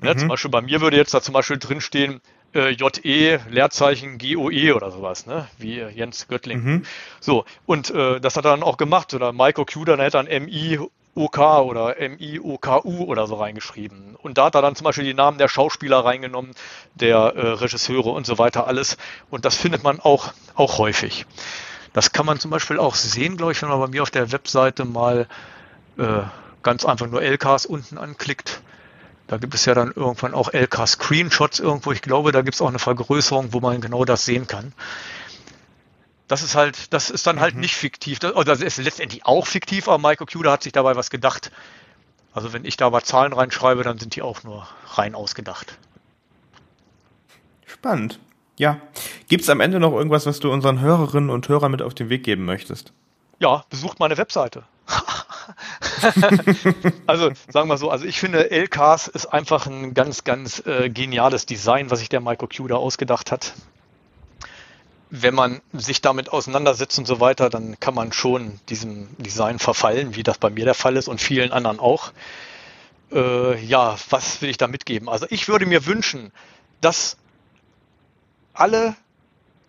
B: Ne, mhm. Zum Beispiel bei mir würde jetzt da zum Beispiel drinstehen, äh, JE, Leerzeichen GOE oder sowas, ne? wie Jens Göttling. Mhm. So, und äh, das hat er dann auch gemacht. Oder hätte er MI OK oder MIOKU oder so reingeschrieben. Und da hat er dann zum Beispiel die Namen der Schauspieler reingenommen, der äh, Regisseure und so weiter alles. Und das findet man auch, auch häufig. Das kann man zum Beispiel auch sehen, glaube ich, wenn man bei mir auf der Webseite mal äh, ganz einfach nur LKs unten anklickt. Da gibt es ja dann irgendwann auch LK-Screenshots irgendwo. Ich glaube, da gibt es auch eine Vergrößerung, wo man genau das sehen kann. Das ist halt, das ist dann halt mhm. nicht fiktiv. Das, das ist letztendlich auch fiktiv, aber Michael Cuda hat sich dabei was gedacht. Also wenn ich da aber Zahlen reinschreibe, dann sind die auch nur rein ausgedacht.
A: Spannend. Ja. Gibt es am Ende noch irgendwas, was du unseren Hörerinnen und Hörern mit auf den Weg geben möchtest?
B: Ja, besucht meine Webseite. (laughs) also sagen wir so, also ich finde LKs ist einfach ein ganz, ganz äh, geniales Design, was sich der Michael Q da ausgedacht hat. Wenn man sich damit auseinandersetzt und so weiter, dann kann man schon diesem Design verfallen, wie das bei mir der Fall ist und vielen anderen auch. Äh, ja, was will ich da mitgeben? Also ich würde mir wünschen, dass alle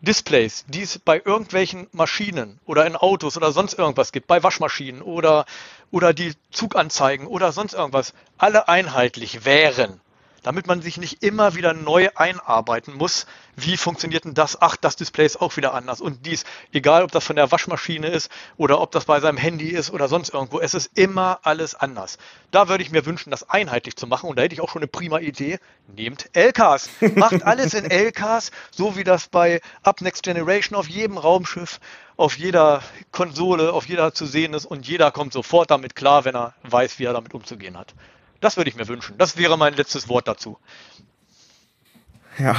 B: Displays, die es bei irgendwelchen Maschinen oder in Autos oder sonst irgendwas gibt, bei Waschmaschinen oder, oder die Zuganzeigen oder sonst irgendwas, alle einheitlich wären damit man sich nicht immer wieder neu einarbeiten muss. Wie funktioniert denn das? Ach, das Display ist auch wieder anders. Und dies, egal ob das von der Waschmaschine ist oder ob das bei seinem Handy ist oder sonst irgendwo, es ist immer alles anders. Da würde ich mir wünschen, das einheitlich zu machen. Und da hätte ich auch schon eine prima Idee. Nehmt LKs. (laughs) Macht alles in LKs, so wie das bei Up Next Generation auf jedem Raumschiff, auf jeder Konsole, auf jeder zu sehen ist. Und jeder kommt sofort damit klar, wenn er weiß, wie er damit umzugehen hat. Das würde ich mir wünschen. Das wäre mein letztes Wort dazu.
A: Ja,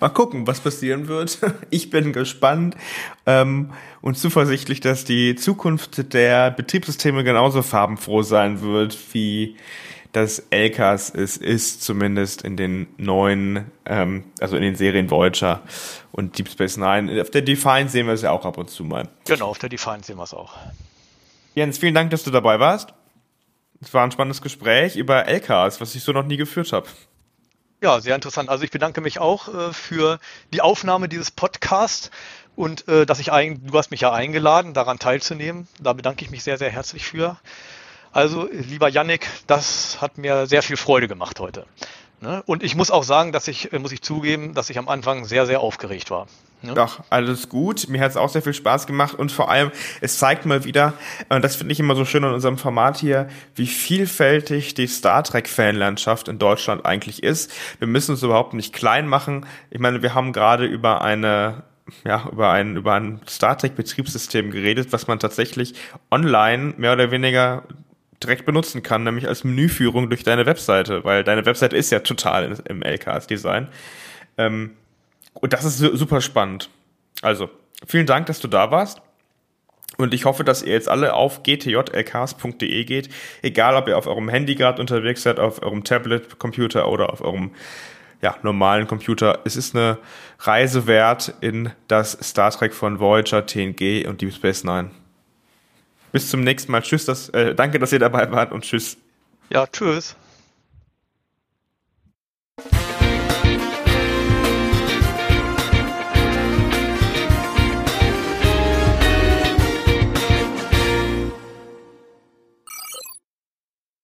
A: mal gucken, was passieren wird. (laughs) Ich bin gespannt ähm, und zuversichtlich, dass die Zukunft der Betriebssysteme genauso farbenfroh sein wird, wie das LKs es ist, zumindest in den neuen, ähm, also in den Serien Voyager und Deep Space Nine. Auf der Define sehen wir es ja auch ab und zu mal.
B: Genau, auf der Define sehen wir es auch.
A: Jens, vielen Dank, dass du dabei warst. Es war ein spannendes Gespräch über LKs, was ich so noch nie geführt habe.
B: Ja, sehr interessant. Also ich bedanke mich auch äh, für die Aufnahme dieses Podcasts und äh, dass ich ein, du hast mich ja eingeladen, daran teilzunehmen. Da bedanke ich mich sehr, sehr herzlich für. Also, lieber Yannick, das hat mir sehr viel Freude gemacht heute. Ne? Und ich muss auch sagen, dass ich, äh, muss ich zugeben, dass ich am Anfang sehr, sehr aufgeregt war.
A: Ja. Doch, alles gut. Mir hat es auch sehr viel Spaß gemacht und vor allem, es zeigt mal wieder, und das finde ich immer so schön in unserem Format hier, wie vielfältig die Star Trek-Fanlandschaft in Deutschland eigentlich ist. Wir müssen es überhaupt nicht klein machen. Ich meine, wir haben gerade über eine ja, über ein, über ein Star Trek Betriebssystem geredet, was man tatsächlich online mehr oder weniger direkt benutzen kann, nämlich als Menüführung durch deine Webseite, weil deine Webseite ist ja total im LKS-Design. Ähm, und das ist super spannend. Also, vielen Dank, dass du da warst. Und ich hoffe, dass ihr jetzt alle auf gtjlks.de geht, egal ob ihr auf eurem Handy gerade unterwegs seid, auf eurem Tablet, Computer oder auf eurem ja, normalen Computer. Es ist eine Reise wert in das Star Trek von Voyager, TNG und Deep Space Nine. Bis zum nächsten Mal. Tschüss, das, äh, danke, dass ihr dabei wart und tschüss.
B: Ja, tschüss.